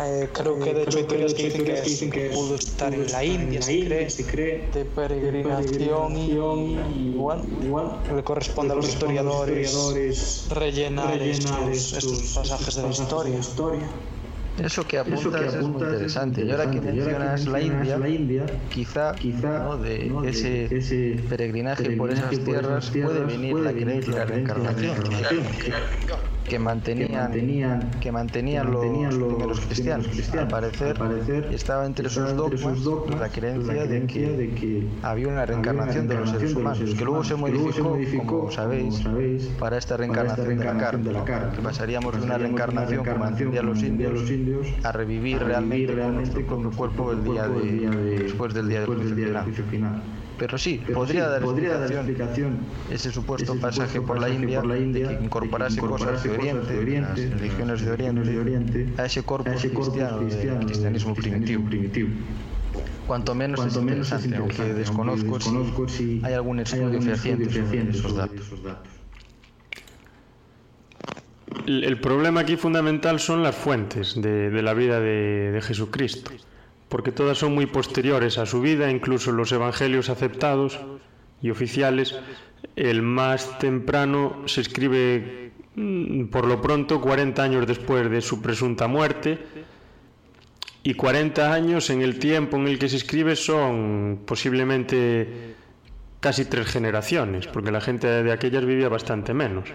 Eh, creo que de hecho hay teorías que dicen que, pudo estar en la India, se cree, de peregrinación y, bueno, le corresponde a los historiadores rellenar estos, estos pasajes de la historia. Eso que apuntas, es muy interesante. Y ahora que mencionas la India, quizá, de, ese, peregrinaje por esas tierras puede venir la creencia de la reencarnación que mantenían, que mantenían, los, primeros cristianos. Al parecer, estaba entre sus dogmas la creencia de que había una reencarnación de los seres humanos, que luego se modificó, como sabéis, para esta reencarnación de la carne, que pasaríamos de una reencarnación como los indios a revivir realmente con nuestro cuerpo el día de, después del día del juicio final. Pero sí, podría, dar, explicación ese supuesto pasaje por la India, de que incorporase cosas de Oriente, las religiones de Oriente, a ese corpus cristiano del cristianismo primitivo. Cuanto menos es interesante, aunque desconozco si hay algún estudio fehaciente sobre esos datos. El problema aquí fundamental son las fuentes de, la vida de Jesucristo porque todas son muy posteriores a su vida, incluso los evangelios aceptados y oficiales, el más temprano se escribe mm, por lo pronto 40 años después de su presunta muerte y 40 años en el tiempo en el que se escribe son posiblemente casi tres generaciones, porque la gente de aquellas vivía bastante menos.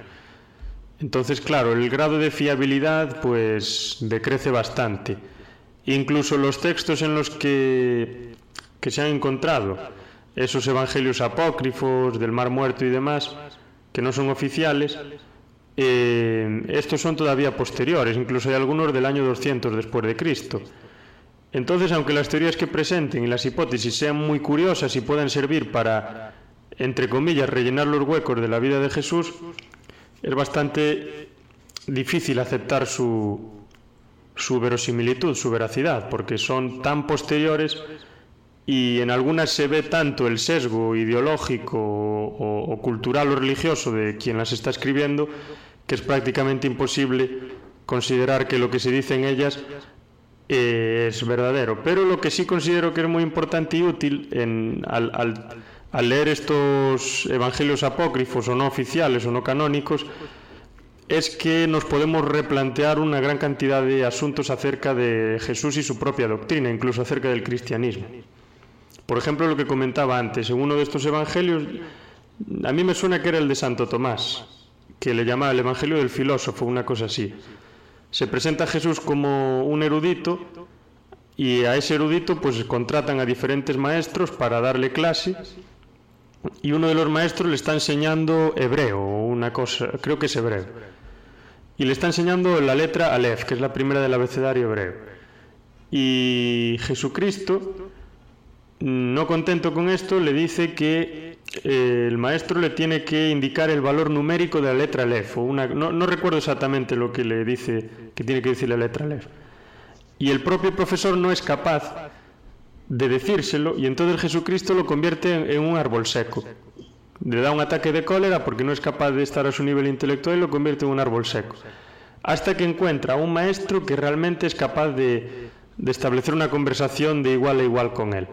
Entonces, claro, el grado de fiabilidad pues decrece bastante. Incluso los textos en los que, que se han encontrado, esos evangelios apócrifos del Mar Muerto y demás, que no son oficiales, eh, estos son todavía posteriores, incluso hay algunos del año 200 después de Cristo. Entonces, aunque las teorías que presenten y las hipótesis sean muy curiosas y puedan servir para, entre comillas, rellenar los huecos de la vida de Jesús, es bastante difícil aceptar su, su verosimilitud, su veracidad, porque son tan posteriores y en algunas se ve tanto el sesgo ideológico o, cultural o religioso de quien las está escribiendo que es prácticamente imposible considerar que lo que se dice en ellas eh, es verdadero. Pero lo que sí considero que es muy importante y útil al leer estos evangelios apócrifos o no oficiales o no canónicos es que nos podemos replantear una gran cantidad de asuntos acerca de Jesús y su propia doctrina, incluso acerca del cristianismo. Por ejemplo, lo que comentaba antes, en uno de estos evangelios, a mí me suena que era el de Santo Tomás, que le llamaba el Evangelio del filósofo, una cosa así. Se presenta a Jesús como un erudito y a ese erudito pues contratan a diferentes maestros para darle clase y uno de los maestros le está enseñando hebreo, una cosa, creo que es hebreo. Y le está enseñando la letra Aleph, que es la primera del abecedario hebreo. Y Jesucristo, no contento con esto, le dice que eh, el maestro le tiene que indicar el valor numérico de la letra Aleph. No, no recuerdo exactamente lo que le dice que tiene que decir la letra Aleph. Y el propio profesor no es capaz de decírselo y entonces Jesucristo lo convierte en, un árbol seco. Le da un ataque de cólera porque no es capaz de estar a su nivel intelectual y lo convierte en un árbol seco. Hasta que encuentra a un maestro que realmente es capaz de, de establecer una conversación de igual a igual con él.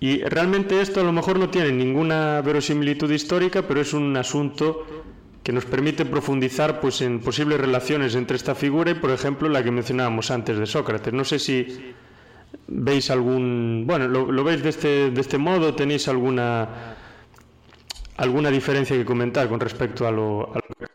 Y realmente esto a lo mejor no tiene ninguna verosimilitud histórica, pero es un asunto que nos permite profundizar pues, en posibles relaciones entre esta figura y, por ejemplo, la que mencionábamos antes de Sócrates. No sé si veis algún... Bueno, lo, veis de este, de este modo, tenéis alguna, alguna diferencia que comentar con respecto a lo, a lo que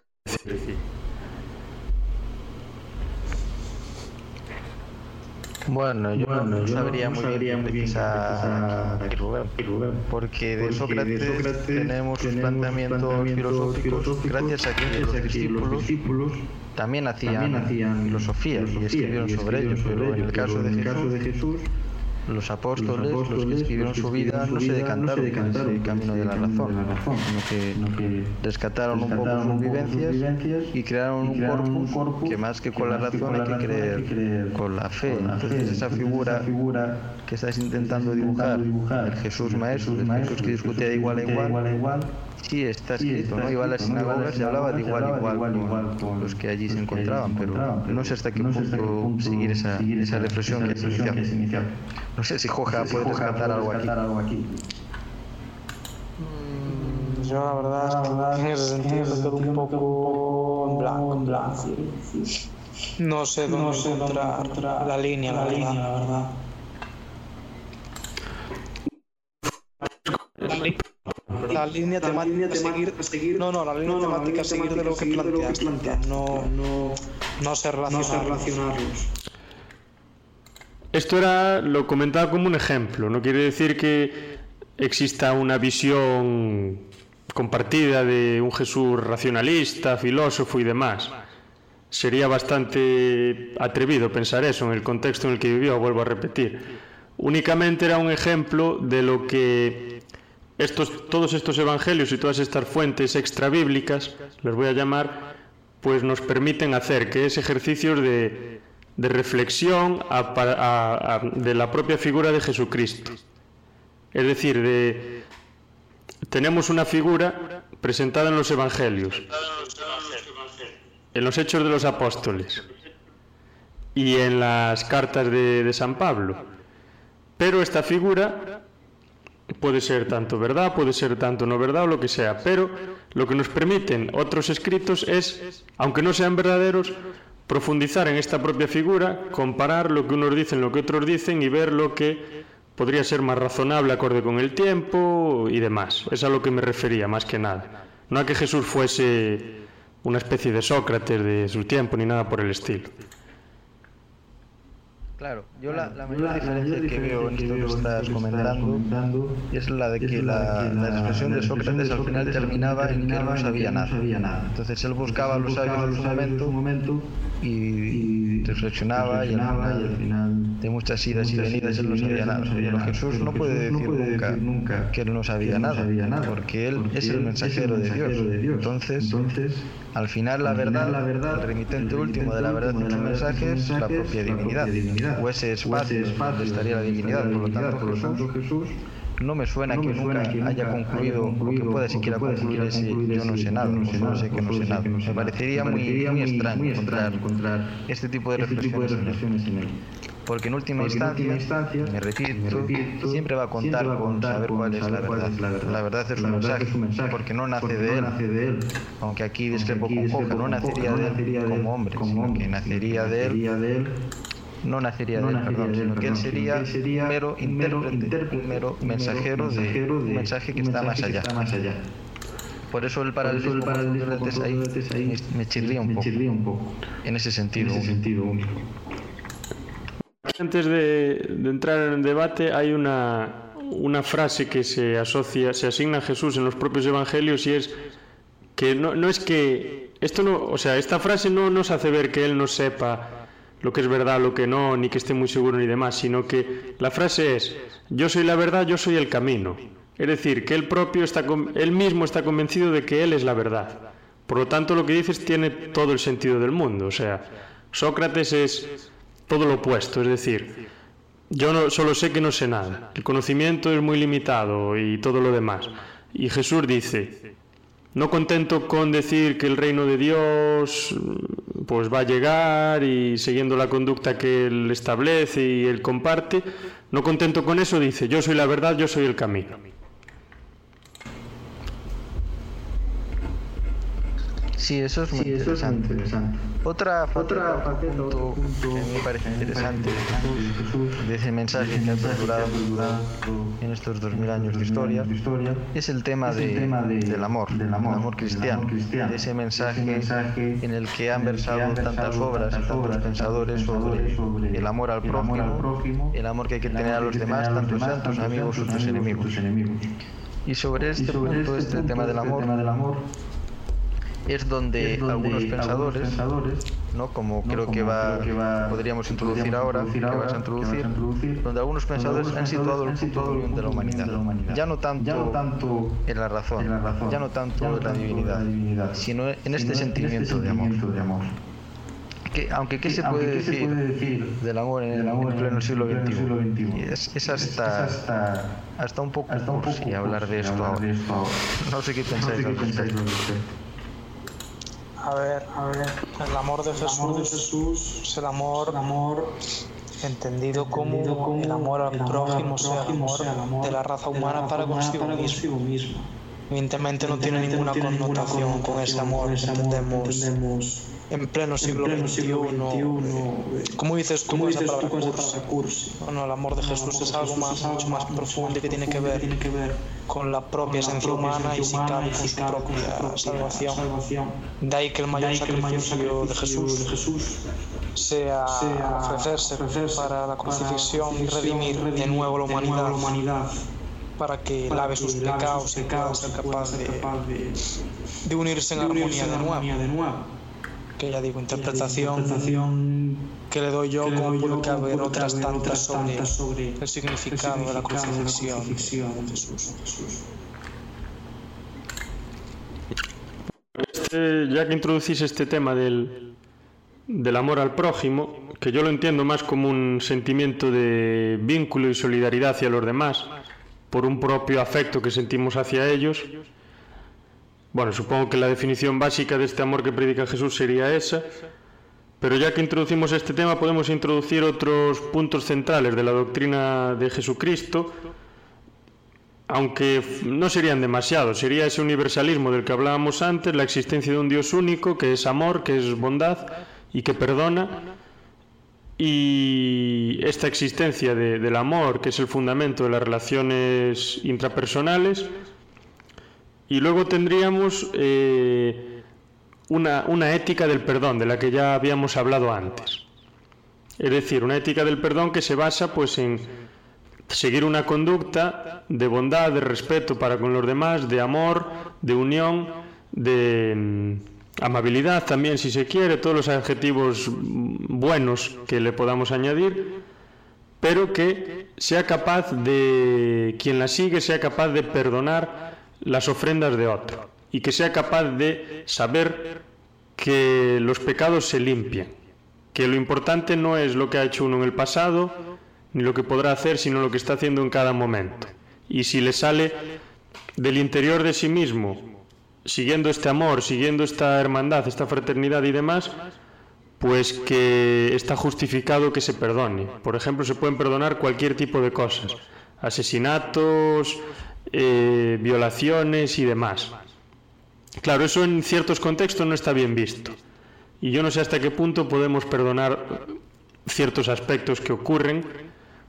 Bueno, yo Bueno, no yo sabría no muy sabría bien muy bien empezar empezar aquí, Rubén, Rubén, porque de Sócrates, de Sócrates tenemos sus planteamientos planteamientos filosóficos, filosóficos, gracias a que los discípulos también hacían, también hacían filosofía, y escribieron sobre ello, escribieron pero en el ello, caso de el caso Jesús, de Jesús los apóstoles, los que apóstoles, escribieron los que su vida, no se decantaron no se decantaron por camino de la razón, sino que rescataron un poco sus vivencias y crearon, un, corpus corpus que más que con la razón hay que creer con la fe. Entonces esa figura que estás intentando dibujar, el Jesús el maestro, el Jesús que el discutía de igual a igual, Sí, está escrito, ¿no? Iba a las sinagogas las y hablaba de igual igual, igual con igual con los que allí se encontraban, se pero no sé hasta qué punto punto seguir esa, esa reflexión que se se inició. No sé si Joja puede Jorge rescatar algo aquí. Mm, Yo la verdad es que en ese sentido me quedo un poco en blanco. En blanco. No sé dónde No sé dónde encontrar la línea, la, la verdad. línea, la verdad. La línea temática a seguir, No, no, la línea No, no, la temática seguir de lo que seguir planteaste. No, No, no relacionarlos. relacionarlos. Esto era, lo comentaba como un ejemplo, no quiere decir que exista una visión compartida de un Jesús racionalista, filósofo y demás. Sería bastante atrevido pensar eso en el contexto en el que vivió, vuelvo a repetir. Únicamente era un ejemplo de lo que todos estos evangelios y todas estas fuentes extrabíblicas, les voy a llamar, pues nos permiten hacer, que es ejercicios de, reflexión de la propia figura de Jesucristo. Es decir, de, tenemos una figura presentada en los evangelios, en los hechos de los apóstoles y en las cartas de San Pablo. Pero esta figura puede ser tanto verdad, puede ser tanto no verdad o lo que sea, pero lo que nos permiten otros escritos es, aunque no sean verdaderos, profundizar en esta propia figura, comparar lo que unos dicen, lo que otros dicen y ver lo que podría ser más razonable acorde con el tiempo y demás. Es a lo que me refería, más que nada. No a que Jesús fuese una especie de Sócrates de su tiempo ni nada por el estilo. Claro, yo la, la Yo mayor la- la diferencia mayor que veo en esto que estás comentando comentando es la de que de que la expresión de Sócrates al final terminaba en que él no sabía nada. Entonces él buscaba a los sabios en su momento y reflexionaba y al final de muchas idas y venidas idas él no sabía nada. Pero. Jesús no puede decir nunca que él no sabía nada, porque él es el mensajero de Dios. Entonces, al final la verdad, el remitente último de la verdad de la verdad en mensaje su es la propia divinidad, divinidad. o ese espacio, o ese espacio donde estaría la divinidad. Por lo tanto, por lo tanto, Jesús no me suena no que me suena nunca que haya nunca concluido, haya concluido, o que siquiera pueda concluir siquiera ese concluir yo no ese sé nada, yo no sé nada, no sé que no sé Me nada. parecería Me muy, parecería muy muy- extraño encontrar este tipo de este tipo de reflexiones en él. Porque en última Porque instancia, me repito, siempre va a contar va a con saber cuál es la cuál verdad. es la verdad. La verdad es su La verdad mensaje, es su mensaje, porque no nace porque de él. nace de él. Aunque aquí discrepo con Coca, no nacería de él como hombre, sino que nacería de él, nacería de no nacería no de él, nacería perdón, de él, sino que él perdón, sino sería que él sería un mero intérprete, intérprete, un mero mensajero de mensajero un de mensaje que un está más que allá. está más allá. Por eso el paralelismo el paralelismo ahí ahí me, me chirría un me poco, chirría un poco, en ese en sentido. ese único. sentido único. Antes de, de entrar en el debate hay una, una frase que se asocia, se asigna a Jesús en los propios evangelios y es que no, no es que esto no, o sea, esta frase no nos hace ver que él no sepa lo que es verdad, lo que no, ni que esté muy seguro ni demás, sino que la frase es yo soy la verdad, yo soy el camino. Es decir, que él propio está él mismo está convencido de que él es la verdad. Por lo tanto, lo que dices tiene todo el sentido del mundo, o sea, Sócrates es todo lo opuesto, es decir, yo solo sé que no sé nada, el conocimiento es muy limitado y todo lo demás. Y Jesús dice, no contento con decir que el reino de Dios pues va a llegar y siguiendo la conducta que él establece y él comparte, no contento con eso dice, yo soy la verdad, yo soy el camino. Sí, eso es muy, Sí, eso es muy interesante. interesante. Otra, faceta, punto punto que me parece interesante de ese mensaje que ha perdurado en estos dos mil años de historia es el tema, de- del amor, del amor, cristiano, de ese mensaje, en el que han versado tantas obras y tantos pensadores sobre, el amor al prójimo, el amor que hay que tener a los demás, tanto sean tus amigos o tus enemigos. Y sobre este punto, este, este amor, tema del amor, es donde, es donde algunos pensadores, pensadores, ¿no? como ¿no? creo, que va, creo que va- podríamos introducir podríamos ahora, introducir que vas a introducir, vas a introducir, donde algunos pensadores han situado el punto de el la de humanidad. de la humanidad. Ya no tanto, Ya no tanto en la razón, en la razón, ya no tanto ya no en la divinidad, en la divinidad, sino en sino este sentimiento de amor. sentimiento de amor. Que, aunque qué se Aunque, puede ¿qué se decir puede decir del amor en, del amor en pleno siglo XXI? Es, hasta, hasta, un poco hasta un poco cursi hablar de esto hablar ahora. de esto ahora. No sé qué No sé pensáis qué al pensáis respecto. A ver, a ver, el amor de Jesús, es el amor, amor. entendido como, entendido como el amor al el amor prójimo, sea el amor, sea el amor de la raza la humana raza para humana consigo para mismo. consigo mismo. Evidentemente no tiene ninguna no tiene ninguna connotación con amor con amor que entendemos. entendemos en pleno siglo en pleno siglo XXI. XXI. Como dices tú esa dices tú palabra con esa cursi. palabra cursi. Bueno, el amor de Jesús es algo más, mucho más profundo y que tiene que ver tiene que ver con la propia esencia humana y si cabe con su propia propia salvación. salvación. De ahí que el mayor ahí que el mayor sacrificio de Jesús de Jesús sea sea ofrecerse ofrecerse para la crucifixión y crucifixión redimir de nuevo la de nuevo humanidad la humanidad para que para lave sus pecados y pueda ser capaz de, unirse en de armonía unirse en armonía de nuevo. Que ya digo, interpretación Interpretación que le doy yo le como doy puede como puede otras tantas otras sobre tantas sobre el significado de la crucifixión crucifixión de Jesús. Este, ya que introducís este tema del, del amor al prójimo, que yo lo entiendo más como un sentimiento de vínculo y solidaridad hacia los demás, por un propio afecto que sentimos hacia ellos, bueno, supongo que la definición básica de este amor que predica Jesús sería esa, pero ya que introducimos este tema podemos introducir otros puntos centrales de la doctrina de Jesucristo, aunque no serían demasiados, sería ese universalismo del que hablábamos antes, la existencia de un Dios único, que es amor, que es bondad y que perdona, y esta existencia de- del amor, que es el fundamento de las relaciones intrapersonales, y luego tendríamos eh, una, una ética del perdón, de la que ya habíamos hablado antes. Es decir, una ética del perdón que se basa pues en seguir una conducta de bondad, de respeto para con los demás, de amor, de unión, de mm, amabilidad también si se quiere, todos los adjetivos buenos que le podamos añadir, pero que sea capaz de, quien la sigue, sea capaz de perdonar las ofrendas de otro y que sea capaz de saber que los pecados se limpian, que lo importante no es lo que ha hecho uno en el pasado, ni lo que podrá hacer, sino lo que está haciendo en cada momento. Y si le sale del interior de sí mismo, siguiendo este amor, siguiendo esta hermandad, esta fraternidad y demás, pues que está justificado que se perdone. Por ejemplo, se pueden perdonar cualquier tipo de cosas, asesinatos, eh, violaciones y demás. Claro, eso en ciertos contextos no está bien visto. Y yo no sé hasta qué punto podemos perdonar ciertos aspectos que ocurren,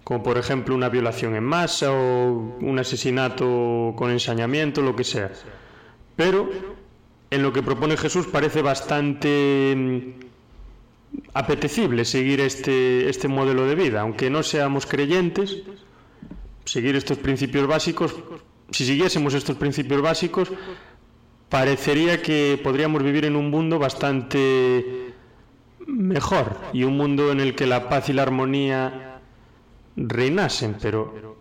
como por ejemplo una violación en masa o un asesinato con ensañamiento, lo que sea. Pero en lo que propone Jesús parece bastante mm, apetecible seguir este, este modelo de vida, aunque no seamos creyentes, seguir estos principios básicos, si siguiésemos estos principios básicos, parecería que podríamos vivir en un mundo bastante mejor y un mundo en el que la paz y la armonía reinasen, pero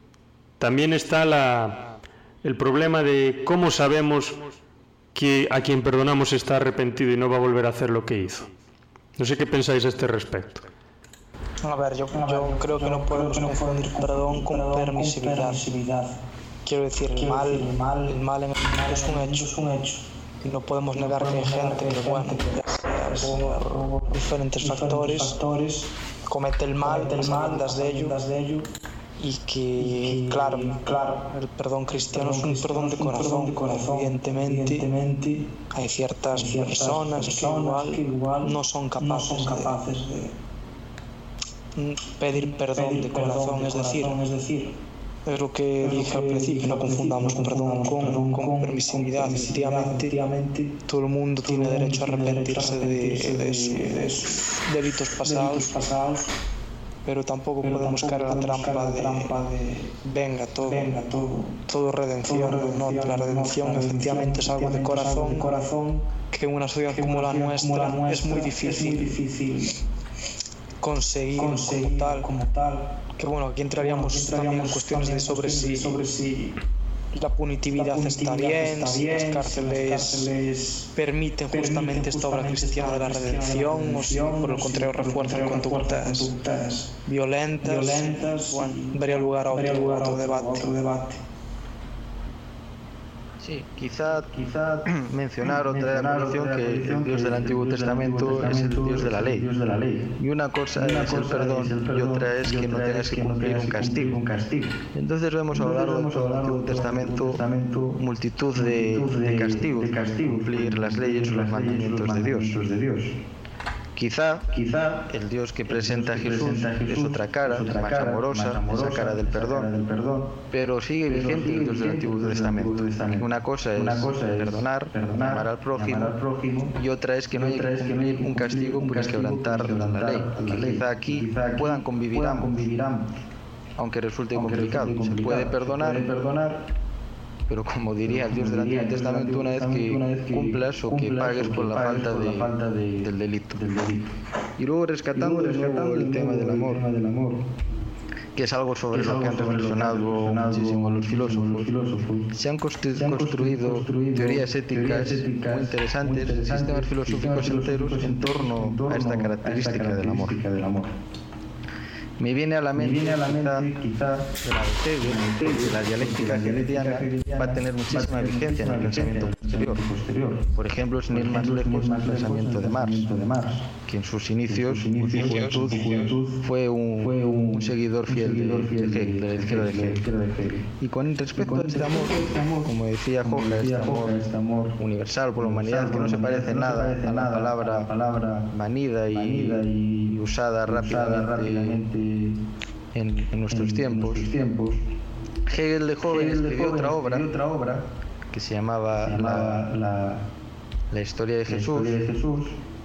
también está el problema de cómo sabemos que a quien perdonamos está arrepentido y no va a volver a hacer lo que hizo. No sé qué pensáis a este respecto. A ver, yo, yo creo que no podemos confundir perdón con permisividad. Quiero decir, el mal, el mal, el mal en el mal es un hecho, es un hecho. Y no podemos negar que hay gente que, bueno, por diferentes factores, comete el mal, el mal de ello, y que, claro, claro, el perdón cristiano es un perdón de corazón, evidentemente, hay ciertas personas que igual no son capaces de pedir perdón de corazón, es decir, es lo que dije al principio, no confundamos con perdón con, con permisividad. Efectivamente, todo el mundo tiene derecho a arrepentirse de, de, sus delitos pasados, pero tampoco podemos caer en la trampa de, venga, todo, venga, todo, todo redención. No, la redención efectivamente es algo de corazón, que en una sociedad como la nuestra es muy difícil conseguir, como, tal, Que bueno, aquí entraríamos, también en cuestiones de sobre si, sobre si la punitividad, está, bien, si las cárceles, permiten justamente esta obra cristiana de la redención, o si por el contrario refuerzan conductas, violentas, bueno, daría lugar a otro, lugar a otro debate. Sí, quizá, quizá mencionar otra mención que el Dios del Antiguo Testamento es el Dios de la ley. Y una cosa es el perdón y otra es que no tengas que cumplir un castigo. Entonces vemos a lo largo del Antiguo Testamento multitud de castigos, cumplir las leyes o los mandamientos de Dios. Quizá, quizá el Dios que presenta a Jesús, es otra cara, más amorosa, esa cara del perdón, pero sigue vigente el Dios del Antiguo Testamento. Una cosa es, perdonar, amar al prójimo, y otra es que no hay que cumplir un castigo por quebrantar la ley. Que quizá aquí puedan convivir ambos, aunque resulte complicado. Se puede perdonar pero como diría el Dios del Antiguo Testamento, una vez que cumplas o que pagues por la falta, de, del, delito. Y luego rescatando, el tema del amor, que es algo sobre lo que han reflexionado muchísimo los filósofos. Se han construido teorías éticas muy interesantes, sistemas filosóficos enteros en torno a esta característica del amor. Me viene a la mente, quizá, la de la dialéctica hegeliana va a tener muchísima vigencia en el pensamiento posterior. Por ejemplo, sin ir más lejos, el pensamiento de Marx, que en sus inicios, en su juventud, fue un, seguidor fiel de, Hegel, de Hegel. Y con respecto a este amor, como decía Jorge, este amor universal por la humanidad, que no se parece nada a la palabra manida y usada rápidamente en, nuestros tiempos. Hegel de joven escribió otra obra, que se llamaba la, la, historia de Jesús,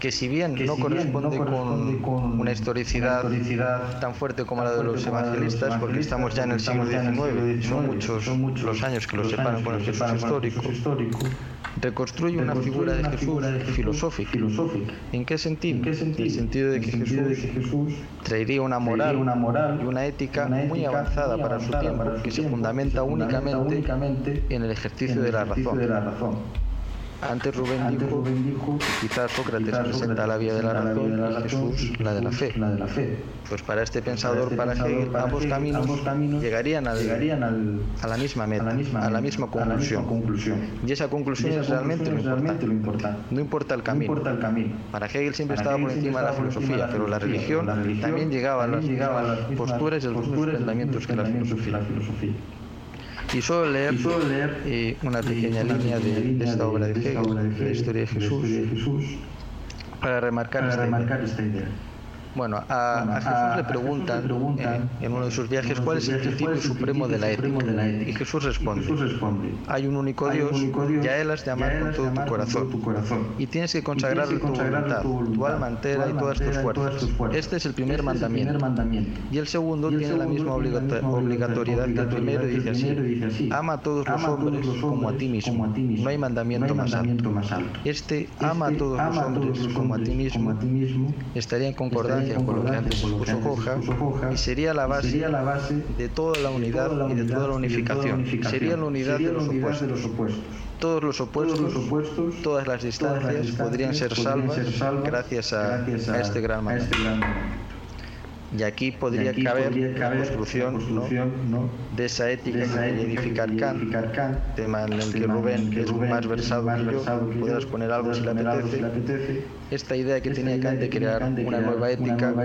que si bien no, corresponde, con, una historicidad, tan fuerte como la de los evangelistas, porque estamos ya en el siglo XIX, son muchos, los años que los separan con el Jesús histórico, reconstruye una figura de Jesús filosófica. ¿En qué sentido? En el sentido de que Jesús traería una moral y una ética muy avanzada para su tiempo, que se fundamenta únicamente en el ejercicio de la razón. Antes Rubén, dijo, quizás Sócrates presenta la vía de la razón y Jesús la de la fe. Pues para este pensador, para, Hegel, ambos, caminos llegarían, al, a la misma meta, a la misma, conclusión. Y esa conclusión, es realmente, lo, importante. No importa el camino. Para Hegel siempre estaba por encima de la filosofía, pero la religión, también llegaba a las, posturas y los pensamientos que la filosofía. Y solo leer, leer eh, una pequeña línea de, esta obra de Hegel, la historia de Jesús, para remarcar, esta, idea. Bueno, a, a Jesús le preguntan, eh, en uno de sus viajes cuál es el principio supremo de la ética. Y Jesús responde, hay un único Dios y a Él has de amar con todo tu corazón. Y tienes que consagrar tu voluntad, tu alma entera y todas tus fuerzas. Este es el primer mandamiento. Y el segundo tiene la misma obligatoriedad que el primero y dice así, ama a todos los hombres como a ti mismo. No hay mandamiento más alto. Este ama a todos los hombres como a ti mismo estaría en concordancia con lo que antes expuso Joja y sería la base de toda la unidad y de toda la unificación. Sería la unidad de los opuestos. Todos los opuestos, todas las distancias podrían ser salvas gracias a, este gran mandamiento. Y aquí podría caber la construcción de esa ética quería edificar Kant, tema en el que Rubén, que es más versado que yo, podrás poner algo si le apetece. Esta idea que tenía Kant de crear una nueva ética. una nueva,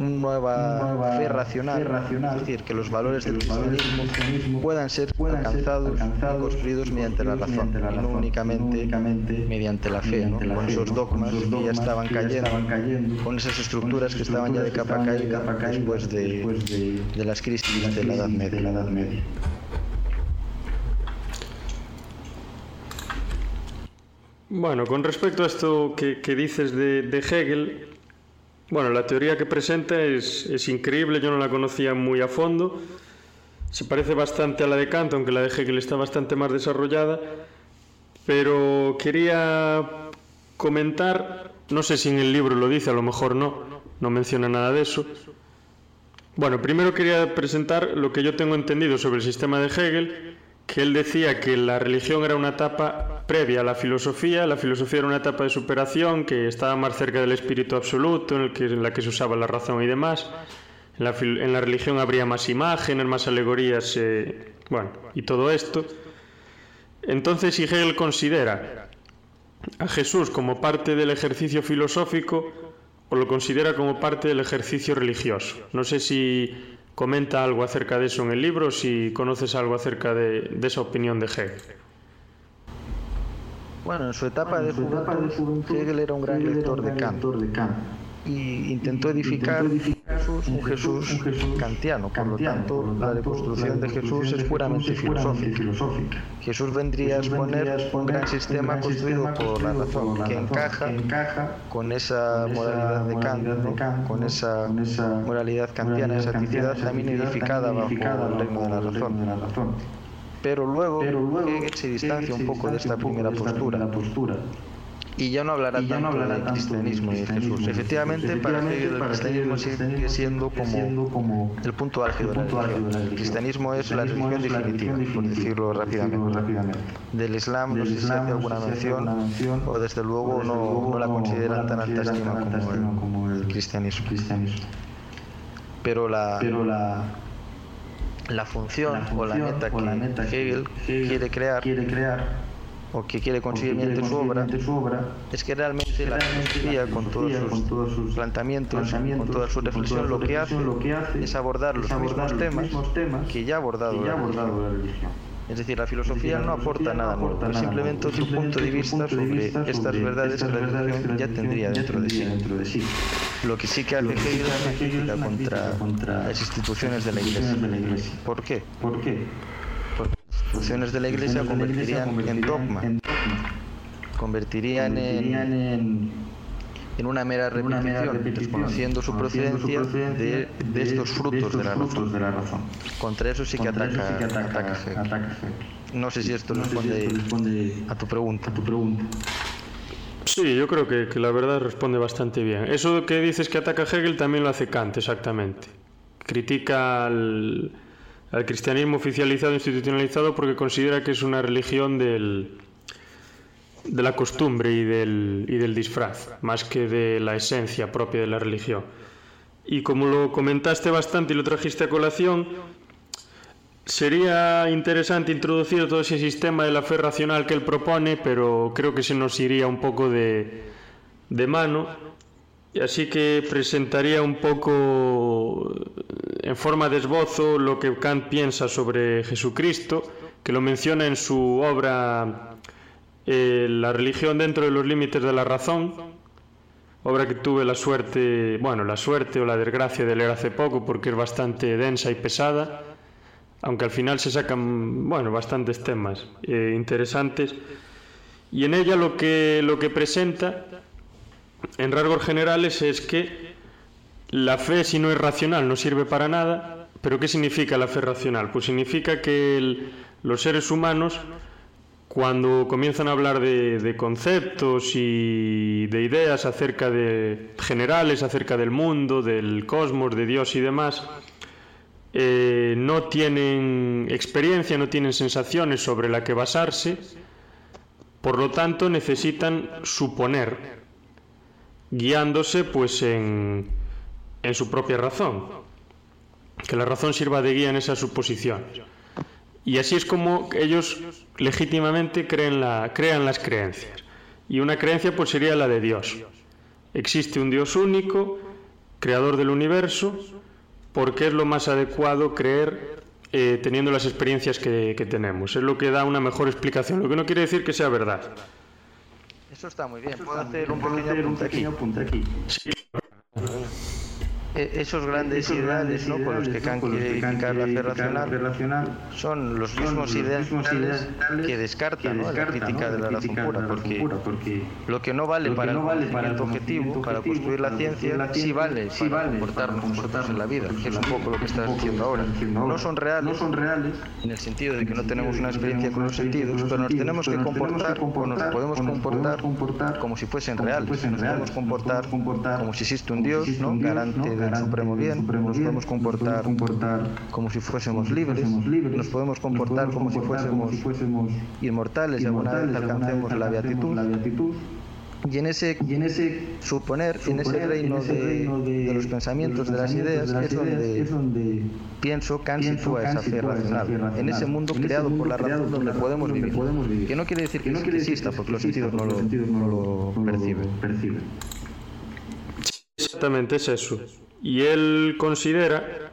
fe, racional, es decir, que los valores del cristianismo puedan ser alcanzados, y construidos mediante la razón, y no únicamente mediante la fe, con esos dogmas que ya estaban cayendo, con esas estructuras que estaban ya de capa caída después de, de las crisis de la Edad Media. Bueno, con respecto a esto que, que dices de, de Hegel, bueno, la teoría que presenta es, es, increíble, yo no la conocía muy a fondo. Se parece bastante a la de Kant, aunque la de Hegel está bastante más desarrollada. Pero quería comentar, no sé si en el libro lo dice, a lo mejor no, no menciona nada de eso. Bueno, primero quería presentar lo que yo tengo entendido sobre el sistema de Hegel que él decía que la religión era una etapa previa a la filosofía, la filosofía era una etapa de superación que estaba más cerca del espíritu absoluto, en, el que, en la que se usaba la razón y demás. En la, en la religión habría más imágenes, más alegorías, eh, bueno, y todo esto. Entonces, si Hegel considera a Jesús como parte del ejercicio filosófico, o lo considera como parte del ejercicio religioso. No sé si comenta algo acerca de eso en el libro, si conoces algo acerca de, de esa opinión de Hegel. Bueno, en su etapa, de, juventud, Hegel era un gran lector de Kant y intentó edificar un Jesús kantiano. Por lo tanto, la reconstrucción de Jesús es puramente filosófica. Jesús vendría a exponer un gran sistema construido por la razón que encaja con esa moralidad de Kant, con esa moralidad kantiana, esa tipicidad también edificada bajo el reino de la razón. Pero luego, Hegel se distancia un poco de esta primera postura y ya no hablará tanto no del cristianismo y de Jesús. Efectivamente, para Hegel el cristianismo sigue siendo como, el punto álgido de la religión. El cristianismo es la religión definitiva, por decirlo rápidamente. Del Islam no sé si hace alguna mención o desde luego no, la consideran tan alta estima como el, cristianismo. Pero la, la, función, o la meta que Hegel quiere crear o que quiere conseguir mediante su obra, es que realmente la filosofía, con todos sus, planteamientos, con toda su reflexión, lo que hace es abordar los mismos temas que ya ha abordado la religión. Es decir, la filosofía no aporta nada nuevo, simplemente otro punto de vista sobre estas verdades que la religión ya tendría dentro de sí. Lo que sí que hace Hegel es una crítica contra las instituciones de la Iglesia. ¿Por qué? Funciones de la Iglesia convertirían en dogma, convertirían en, en una mera repetición, desconociendo su procedencia de, de estos frutos de la razón. Contra eso sí que ataca, ataca No sé si esto responde a tu pregunta. Sí, yo creo que, que, la verdad responde bastante bien. Eso que dices que ataca Hegel también lo hace Kant, exactamente. Critica al al cristianismo oficializado institucionalizado porque considera que es una religión del, de la costumbre y del, y del disfraz, más que de la esencia propia de la religión. Y como lo comentaste bastante y lo trajiste a colación, sería interesante introducir todo ese sistema de la fe racional que él propone, pero creo que se nos iría un poco de, de mano así que presentaría un poco en forma de esbozo lo que Kant piensa sobre Jesucristo, que lo menciona en su obra eh, La religión dentro de los límites de la razón, obra que tuve la suerte, bueno, la suerte o la desgracia de leer hace poco porque es bastante densa y pesada, aunque al final se sacan, bueno, bastantes temas eh, interesantes. Y en ella lo que, lo que presenta, en rasgos generales, es que la fe, si no es racional, no sirve para nada. ¿Pero qué significa la fe racional? Pues significa que los seres humanos cuando comienzan a hablar de, de, conceptos y de ideas acerca de generales acerca del mundo, del cosmos, de Dios y demás, eh, no tienen experiencia, no tienen sensaciones sobre la que basarse, por lo tanto necesitan suponer, guiándose pues en, en su propia razón, que la razón sirva de guía en esa suposición. Y así es como ellos legítimamente creen la, crean las creencias. Y una creencia pues sería la de Dios. Existe un Dios único, creador del universo, porque es lo más adecuado creer eh, teniendo las experiencias que, que, tenemos. Es lo que da una mejor explicación, lo que no quiere decir que sea verdad. Eso está muy bien. ¿Puedo hacer un pequeño apunte aquí? Sí. Esos grandes esos ideales ¿no? por los que Kant quiere edificar la fe racional, son los mismos ideales que descartan ¿no? la crítica de la razón pura, porque, porque lo que no vale para no vale para el objetivo, para construir la ciencia, sí vale sí para comportarnos nosotros en la vida, que es un poco lo que estás diciendo ahora. No son reales, no son reales. en el sentido de que no tenemos una experiencia con los sentidos, pero nos tenemos que comportar o nos podemos comportar como si fuesen reales, nos podemos comportar como si existe un Dios, ¿no? garante del supremo bien, nos podemos comportar como si fuésemos libres, nos podemos comportar como si fuésemos inmortales y alguna vez alcancemos la beatitud. Y en ese, y en ese suponer, en ese reino, de, de, los pensamientos, de las ideas, es donde, es donde pienso Kant sitúa esa fe racional. En ese mundo creado por la razón donde podemos vivir. Que no quiere decir que no exista, porque los sentidos no lo, no lo perciben. Exactamente, es eso. Y él considera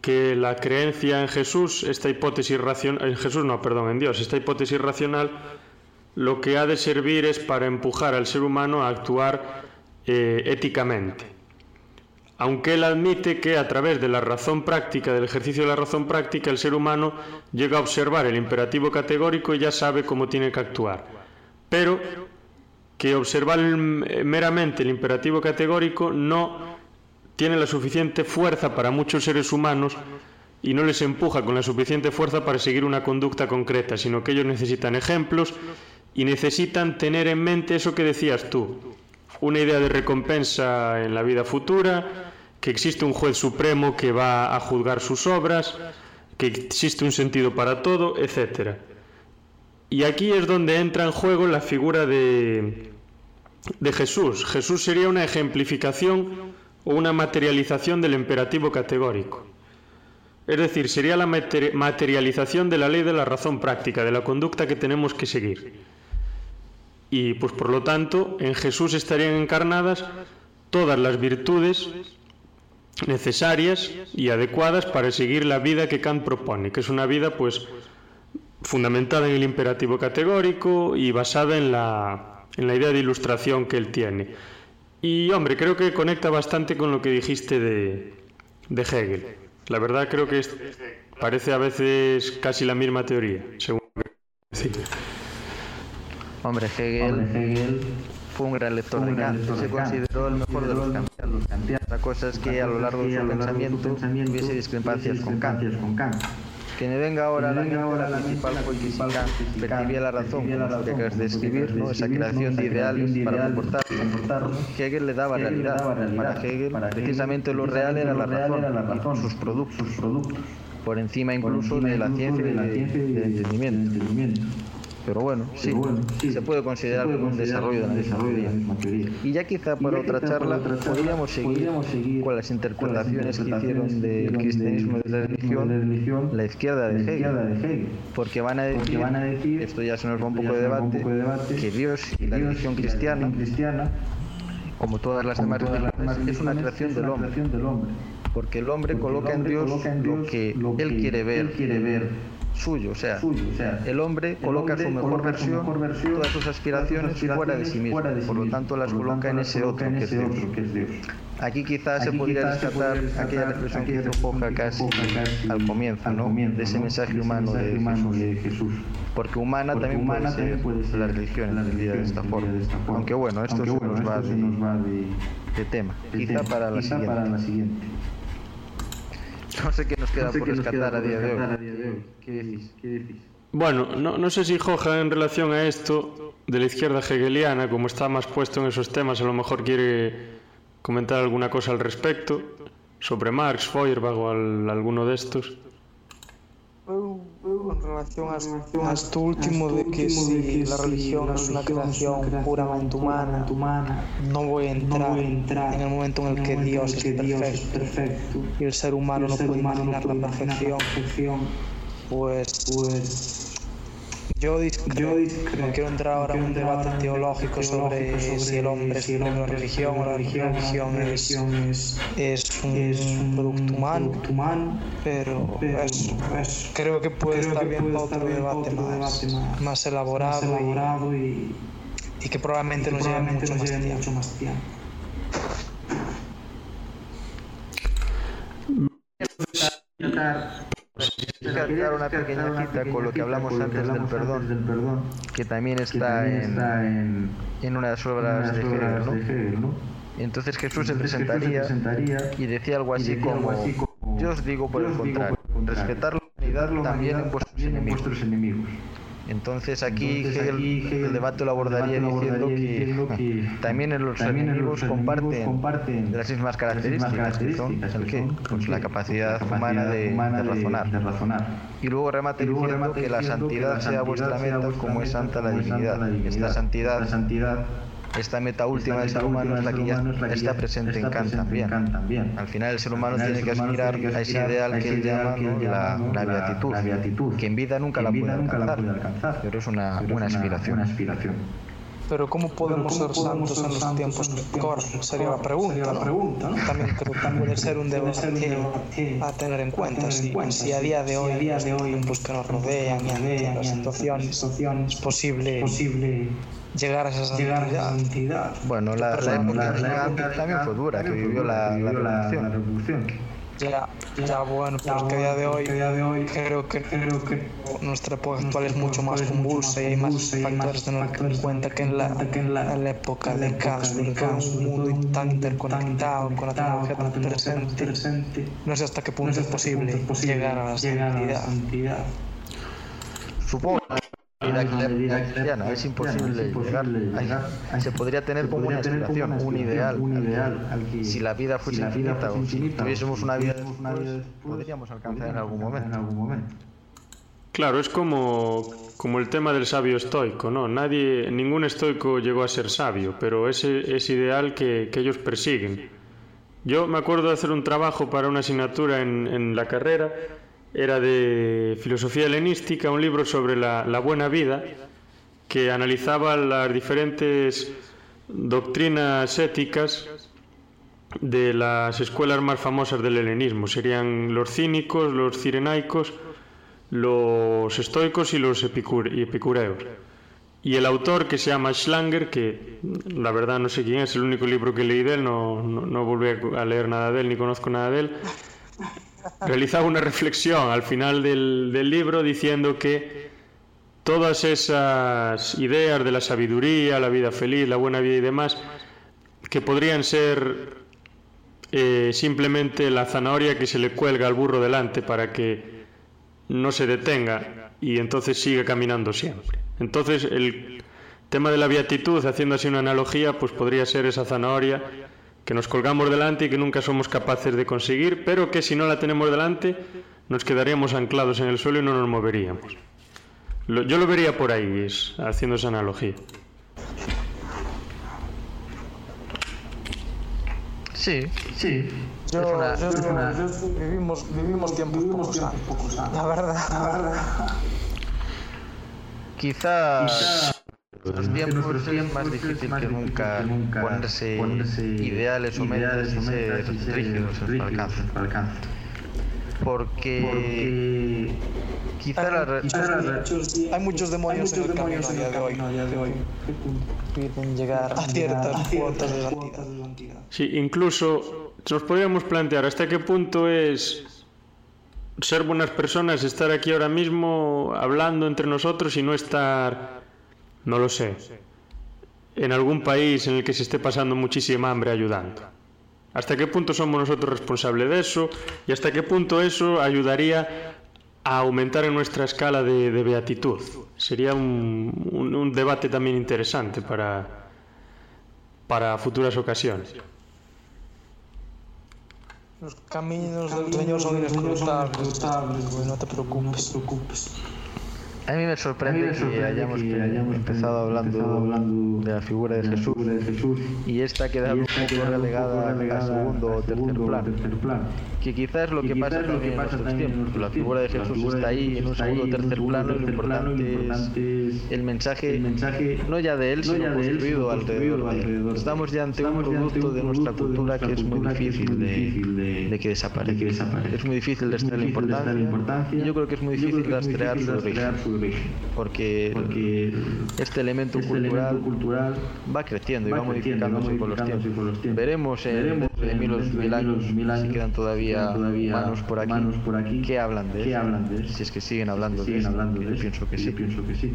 que la creencia en Jesús, esta hipótesis racional, en Jesús no, perdón, en Dios, esta hipótesis racional, lo que ha de servir es para empujar al ser humano a actuar eh, éticamente. Aunque él admite que a través de la razón práctica, del ejercicio de la razón práctica, el ser humano llega a observar el imperativo categórico y ya sabe cómo tiene que actuar. Pero que observar meramente el imperativo categórico no tiene la suficiente fuerza para muchos seres humanos y no les empuja con la suficiente fuerza para seguir una conducta concreta, sino que ellos necesitan ejemplos y necesitan tener en mente eso que decías tú, una idea de recompensa en la vida futura, que existe un juez supremo que va a juzgar sus obras, que existe un sentido para todo, etc. Y aquí es donde entra en juego la figura de, de Jesús. Jesús sería una ejemplificación o una materialización del imperativo categórico. Es decir, sería la materialización de la ley de la razón práctica, de la conducta que tenemos que seguir. Y pues por lo tanto, en Jesús estarían encarnadas todas las virtudes necesarias y adecuadas para seguir la vida que Kant propone, que es una vida pues fundamentada en el imperativo categórico y basada en la, en la idea de ilustración que él tiene. Y hombre, creo que conecta bastante con lo que dijiste de, de Hegel. La verdad creo que es, parece a veces casi la misma teoría, según sí. Hombre, Hegel, Hombre, Hegel fue un gran lector un de Kant, se consideró el mejor de los kantianos. La cosa es que a lo largo de su pensamiento hubiese discrepancias con Kant. Que me venga ahora, la principal Kant percibía la razón, que acabas de escribir, ¿no? esa creación de ideales para comportarnos. Hegel le daba realidad. Para Hegel, precisamente lo real era la razón, sus productos, por encima incluso de la ciencia y del entendimiento. Pero bueno, sí, Pero bueno, sí, se puede considerar como un desarrollo de la misma teoría. teoría. Y ya quizá para otra charla podríamos seguir, seguir con las interpretaciones que hicieron del cristianismo de la religión la izquierda de Hegel. Porque van a decir, van a decir esto ya se nos va un poco de debate, poco de debate que Dios y la religión cristiana, cristiana como todas las demás religiones, es una creación del hombre. Porque el hombre coloca en Dios lo que él quiere ver suyo, o sea, el hombre coloca su mejor versión, todas sus aspiraciones fuera de sí mismo, por lo tanto las coloca en ese otro que es Dios. Aquí quizás se podría rescatar aquella reflexión que hizo Foja casi al comienzo, ¿no? De ese mensaje humano de Jesús. Porque humana también puede ser la religión de esta forma. Aunque bueno, esto se nos va de tema. Quizá para la siguiente. No sé qué nos queda por rescatar a día de hoy. ¿Qué decís? Bueno, no, no, sé si Joja en relación a esto de la izquierda hegeliana, como está más puesto en esos temas, a lo mejor quiere comentar alguna cosa al respecto sobre Marx, Feuerbach o al, alguno de estos. En relación a, esto último de que si la religión es una creación puramente humana, no voy a entrar en el momento en el que Dios es perfecto. y el ser humano no puede imaginar la perfección, pues, pues yo, discrepo. No quiero entrar ahora en un debate teológico sobre, si el hombre es una religión o la religión es, es, un, producto humano, pero, creo que puede estar bien otro debate, más, elaborado, y, que probablemente, nos lleve mucho, más tiempo. Una pequeña cita con lo que hablamos antes del perdón, que también está en, en una de las obras de Hegel, ¿no? Entonces Jesús se presentaría y decía algo así como, yo os digo por el contrario, respetar la humanidad también en vuestros enemigos. Entonces aquí, el debate lo abordaría diciendo, que, también los enemigos comparten, las mismas características, que son pues la capacidad humana de, razonar. Y luego remate diciendo que la santidad sea vuestra meta como es santa la divinidad. Esta santidad esta meta última del ser humano es la que ya está presente en Kant también. Al final el ser humano tiene que aspirar a ese ideal que él llama la, beatitud, que en vida nunca la puede alcanzar, pero es una, una aspiración. Pero ¿cómo podemos ser santos en los tiempos que corren? Sería la pregunta. También creo que puede ser un debate a tener en cuenta. Si, a día de hoy, los tiempos que nos rodean y las situaciones, es posible llegar a esa santidad. Bueno, la, la, época también fue dura, que vivió la, la, revolución. Ya, ya bueno, pero que a día de hoy, día de hoy creo, que, creo que nuestra época actual es mucho más convulsa y hay más factores tener en cuenta que en la, en la, época de caos, un mundo tan interconectado con la tecnología tan presente. No sé hasta qué punto es posible llegar a la santidad. Supongo cristiana, es imposible llegar. Se podría tener como una aspiración, un ideal, si la vida fuese infinita o si tuviésemos una vida podríamos alcanzar en algún momento. Claro, es como, como el tema del sabio estoico, ¿no? Nadie, ningún estoico llegó a ser sabio, pero ese es ideal que, que ellos persiguen. Yo me acuerdo de hacer un trabajo para una asignatura en, en la carrera era de filosofía helenística, un libro sobre la, buena vida que analizaba las diferentes doctrinas éticas de las escuelas más famosas del helenismo. Serían los cínicos, los cirenaicos, los estoicos y los epicureos. Y el autor que se llama Schlanger, que la verdad no sé quién es, el único libro que leí de él, no, no, no volví a leer nada de él ni conozco nada de él, realizaba una reflexión al final del, libro diciendo que todas esas ideas de la sabiduría, la vida feliz, la buena vida y demás, que podrían ser eh, simplemente la zanahoria que se le cuelga al burro delante para que no se detenga y entonces siga caminando siempre. Entonces el tema de la beatitud, haciendo así una analogía, pues podría ser esa zanahoria que nos colgamos delante y que nunca somos capaces de conseguir, pero que si no la tenemos delante nos quedaríamos anclados en el suelo y no nos moveríamos. yo lo vería por ahí, haciendo esa analogía. Sí, sí. Yo, vivimos, vivimos tiempos pocos La verdad, la verdad. Quizás los tiempos es más difícil que nunca, ponerse, ideales o metas y ser rígidos al alcance. Porque Quizá la re- Hay muchos demonios en el camino a día de hoy. que piden llegar a ciertas cuotas de santidad. Sí, incluso nos podríamos plantear hasta qué punto es ser buenas personas, estar aquí ahora mismo hablando entre nosotros y no estar, no lo sé, en algún país en el que se esté pasando muchísima hambre ayudando. ¿Hasta qué punto somos nosotros responsables de eso? ¿Y hasta qué punto eso ayudaría a aumentar en nuestra escala de, beatitud? Sería un, debate también interesante para, para futuras ocasiones. Los caminos del Señor son inescrutables, no te preocupes. A mí me sorprende que hayamos, que empezado hablando de la figura de Jesús y esta queda un poco relegada a segundo o tercer plano. Que quizás lo que pasa también en nuestros tiempos. La figura de Jesús está ahí en un segundo o tercer plano y lo importante es el mensaje, no ya de él, sino construido alrededor de. Estamos ya ante un producto de nuestra cultura que es muy difícil de, de que desaparezca. Es muy difícil de extraer la importancia y yo creo que es muy difícil de rastrear su origen. Porque este elemento cultural va creciendo y va modificándose con los tiempos. Veremos en de mil o dos mil años si quedan todavía humanos por aquí que hablan de. Si es que siguen hablando de que yo pienso que sí.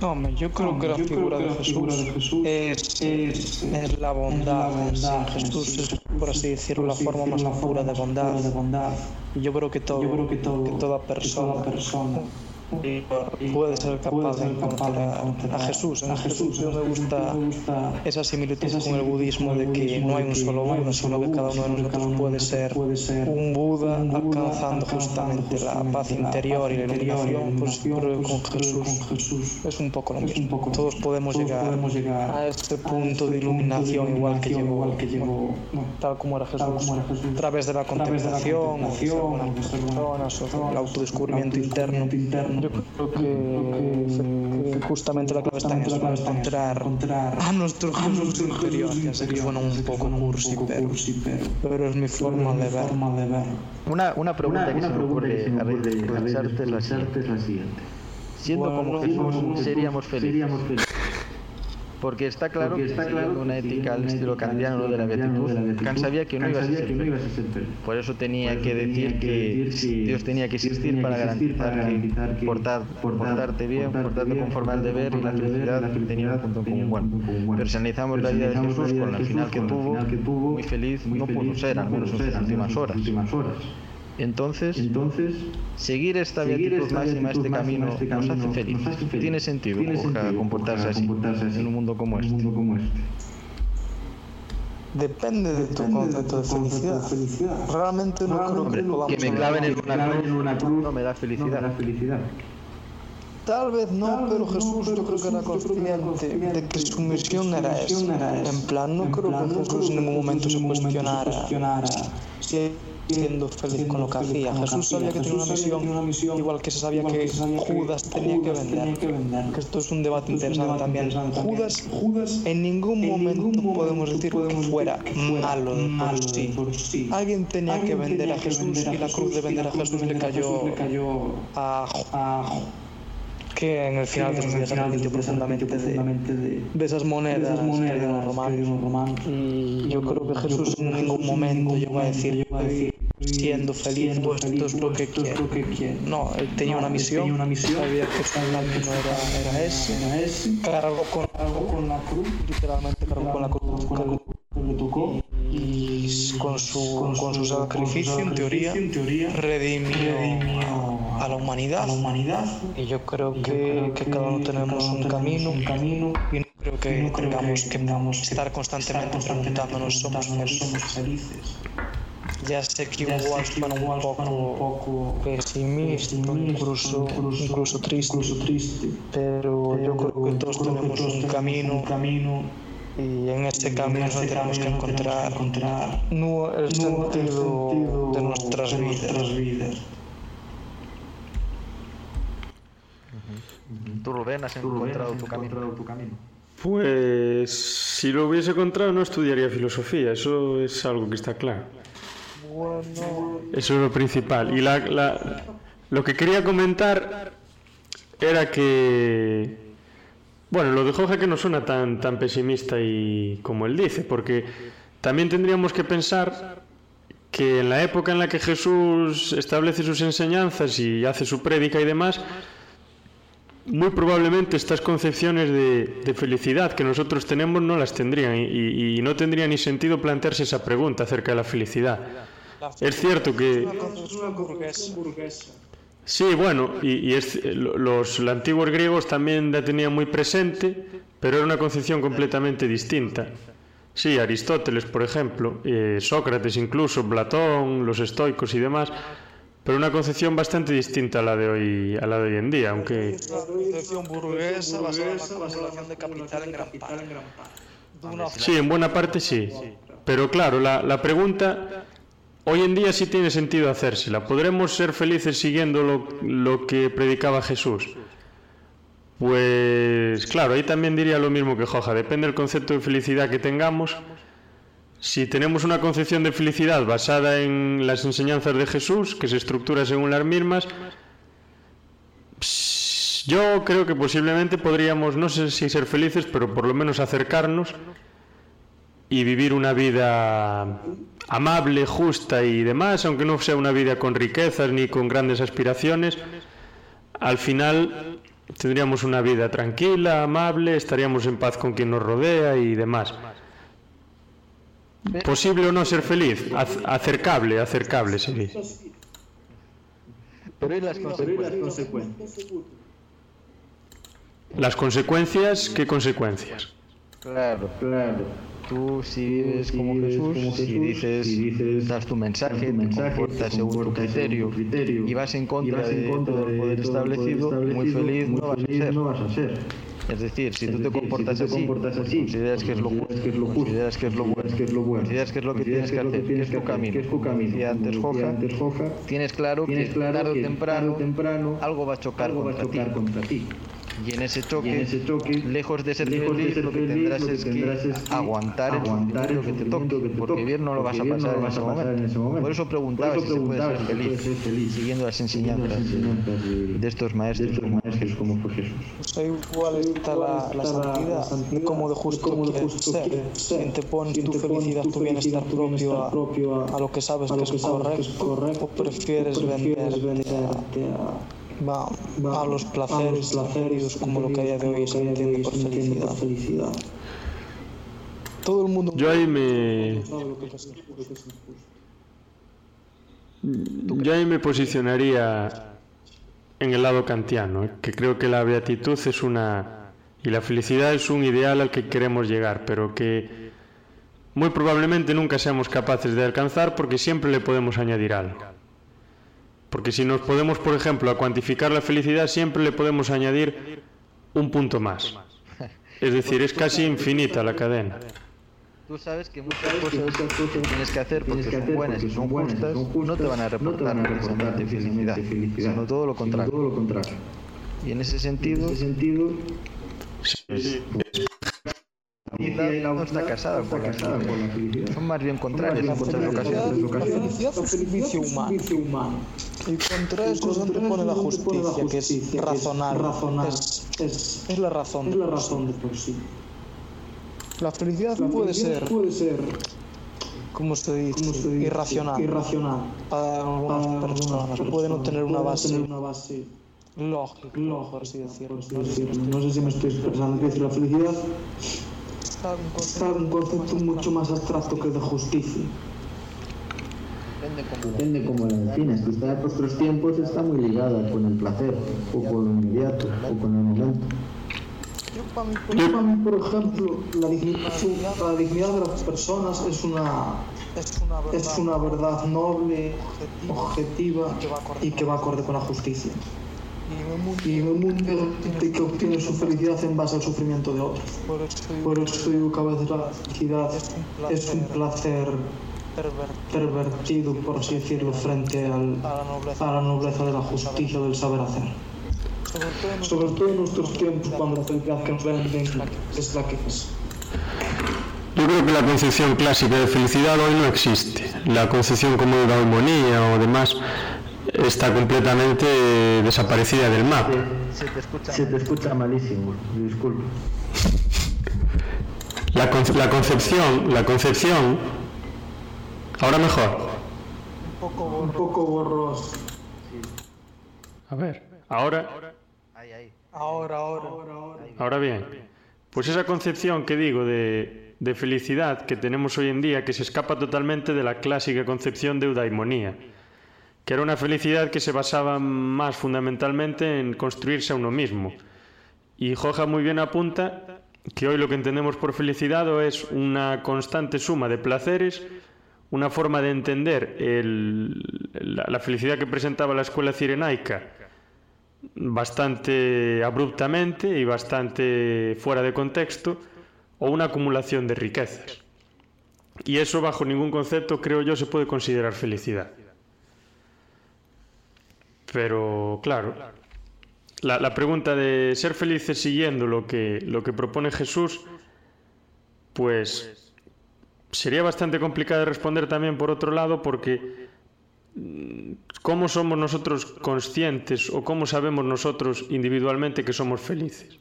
No, yo creo que la figura de Jesús es, es la bondad. Jesús es, por así decirlo, la forma más pura de bondad. Yo creo que, todo, que toda persona puede ser capaz de encontrar a Jesús. En Jesús yo me gusta esa similitud con el budismo de que no hay un solo Buda, sino que cada uno de nosotros puede ser un Buda alcanzando justamente la paz interior y la iluminación. Pues creo que con Jesús es un poco lo mismo. Todos podemos llegar a este punto de iluminación igual que llegó, tal como era Jesús, a través de la contemplación, o de ser buenas personas, o del autodescubrimiento interno. Yo creo que, que justamente la clave está en eso, en encontrar a nuestro Jesús interior. Ya sé que suena un poco cursi, pero, pero es mi forma de ver. Una, una pregunta que se me ocurre a es la siguiente. Siendo como Jesús, seríamos felices. Porque está claro que siguiendo una ética al estilo kantiano de la beatitud, Kant sabía que no iba a ser. Por eso tenía que decir que Dios tenía que existir para garantizar que portar, portarte bien, portarte conforme al deber y la felicidad tenía un punto en común. Bueno, pero si analizamos la vida de Jesús con el final que tuvo, muy feliz no pudo ser, al menos en sus últimas horas. Entonces, seguir esta beatitud máxima, este camino, nos hace felices. Tiene sentido comportarse así en un mundo como este. Depende de tu concepto de felicidad. Realmente no creo que podamos... Que me claven en una cruz no me da felicidad. Tal vez no, pero Jesús yo creo que era consciente de que su misión era esa. En plan, no creo que Jesús en ningún momento se cuestionara siendo feliz con lo que hacía. Jesús sabía que tenía una misión, igual que se sabía que Judas tenía que vender. Que esto es un debate interesante también. Judas, en ningún momento podemos decir que fuera malo por sí. Alguien tenía que vender a Jesús y la cruz de vender a Jesús le cayó a que en el final de profundamente de, de esas monedas que dieron los romanos. Y yo creo que Jesús en ningún momento llegó a decir, siendo feliz, pues esto es lo que. No, él tenía una misión, sabía que su camino era, era ese, cargó con, con la cruz, literalmente cargó con la cruz que le tocó. Y con su, con su sacrificio, en teoría, redimió a la humanidad. Y yo creo que, que cada uno tenemos un camino. y no creo que tengamos que estar constantemente preguntándonos somos felices. Ya sé que igual suena un poco pesimista, incluso, incluso triste, pero yo creo que todos tenemos un camino. y en ese camino tenemos que encontrar no el sentido de nuestras vidas. ¿Tú, Rubén, has encontrado tu camino? Pues si lo hubiese encontrado no estudiaría filosofía, eso es algo que está claro. Bueno, Eso es lo principal. Y la, la, Lo que quería comentar era que, bueno, lo de Jorge que no suena tan, tan pesimista y como él dice, porque también tendríamos que pensar que en la época en la que Jesús establece sus enseñanzas y hace su prédica y demás, muy probablemente estas concepciones de, felicidad que nosotros tenemos no las tendrían y, y, no tendría ni sentido plantearse esa pregunta acerca de la felicidad. Es cierto que... Sí, bueno, y, y es, los, los antiguos griegos también la tenían muy presente, pero era una concepción completamente distinta. Sí, Aristóteles, por ejemplo, eh, Sócrates incluso, Platón, los estoicos y demás, pero una concepción bastante distinta a la de hoy, a la de hoy en día, aunque... Una concepción burguesa basada en la acumulación de capital en gran parte. Sí, en buena parte sí. Pero claro, la, la pregunta hoy en día sí tiene sentido hacérsela. ¿Podremos ser felices siguiendo lo, lo que predicaba Jesús? Pues claro, ahí también diría lo mismo que Joja, depende del concepto de felicidad que tengamos. Si tenemos una concepción de felicidad basada en las enseñanzas de Jesús, que se estructura según las mismas, yo creo que posiblemente podríamos, no sé si ser felices, pero por lo menos acercarnos y vivir una vida amable, justa y demás, aunque no sea una vida con riquezas ni con grandes aspiraciones, al final tendríamos una vida tranquila, amable, estaríamos en paz con quien nos rodea y demás. Posible o no ser feliz, acercable, acercable sería. Pero ¿y las consecuencias? Las consecuencias, ¿qué consecuencias? Claro, claro. Tú si vives como Jesús, si dices, das tu mensaje, te comportas según tu criterio y vas en contra de todo el poder establecido, muy feliz no vas a ser. Es decir, si tú te comportas así, consideras que es lo justo, consideras que es lo bueno, consideras que es lo que tienes que hacer, que es tu camino. Y antes Joja, tienes claro que tarde o temprano algo va a chocar contra ti. Y en ese choque, en ese choque lejos de ser lejos feliz, de ser lo que tendrás es que aguantar, aguantar el que te toque, porque bien no lo vas a pasar, en, ese momento. en ese momento. Por eso preguntaba, Por eso preguntaba si se puede ser feliz, siguiendo las enseñanzas, de, de, estos maestros, de estos como, maestros como fue Jesús. Pues igual está la, la, santidad, de cómo de justo, cómo de justo ser. Quien te pone tu felicidad, tu bienestar propio a, a lo que sabes que es correcto, o prefieres venderte a va, va a los placeres, a los placeres como lo que a día de hoy se entiende por felicidad. felicidad. Todo el mundo. Yo ahí me. Yo ahí me posicionaría en el lado kantiano, que creo que la beatitud es una. y la felicidad es un ideal al que queremos llegar, pero que muy probablemente nunca seamos capaces de alcanzar porque siempre le podemos añadir algo. Porque si nos podemos, por ejemplo, a cuantificar la felicidad, siempre le podemos añadir un punto más. Es decir, es casi infinita la cadena. Tú sabes que muchas cosas que tienes que hacer porque son buenas y son justas, no te van a reportar precisamente felicidad, sino todo lo contrario. Y en ese sentido, felicidad no está casada con la felicidad. Son más bien contrarios en muchas ocasiones. La felicidad es el vicio humano. Y contra eso se antepone la justicia, que es razonar. Es, es la razón de por sí. La felicidad puede ser, como se dice, irracional, para algunas personas. Puede no tener una base lógica, por así decirlo. No sé si me estoy expresando. ¿Qué es la felicidad? Está un concepto mucho más abstracto que de justicia. Depende cómo la defines. Quizá en nuestros tiempos está muy ligada con el placer, o con lo inmediato, o con el momento. Yo para mí, por ejemplo, la dignidad, la dignidad de las personas es una, es una verdad noble, objetiva y que va acorde con la justicia y en un mundo de que obtiene su felicidad en base al sufrimiento de otros. Por eso digo que a veces la felicidad es un placer pervertido, por así decirlo, frente al, a la nobleza de la justicia del saber hacer. Sobre todo en nuestros tiempos, cuando la felicidad que nos venden es la que es. Yo creo que la concepción clásica de felicidad hoy no existe. La concepción como de armonía o demás está completamente desaparecida del mapa. Se te escucha, se te escucha malísimo, disculpe. La, la concepción, la concepción, ahora mejor. Un poco, un poco borroso. A ver, ahora. Ahora, ahora, ahora. Ahora bien. Pues esa concepción que digo de, de felicidad que tenemos hoy en día, que se escapa totalmente de la clásica concepción de eudaimonía, que era una felicidad que se basaba más fundamentalmente en construirse a uno mismo. Y Joja muy bien apunta que hoy lo que entendemos por felicidad es una constante suma de placeres, una forma de entender la felicidad que presentaba la escuela cirenaica bastante abruptamente y bastante fuera de contexto, o una acumulación de riquezas. Y eso bajo ningún concepto, creo yo, se puede considerar felicidad. Pero claro, la, la, pregunta de ser felices siguiendo lo que, lo que propone Jesús, pues sería bastante complicada de responder también por otro lado, porque ¿cómo somos nosotros conscientes o cómo sabemos nosotros individualmente que somos felices?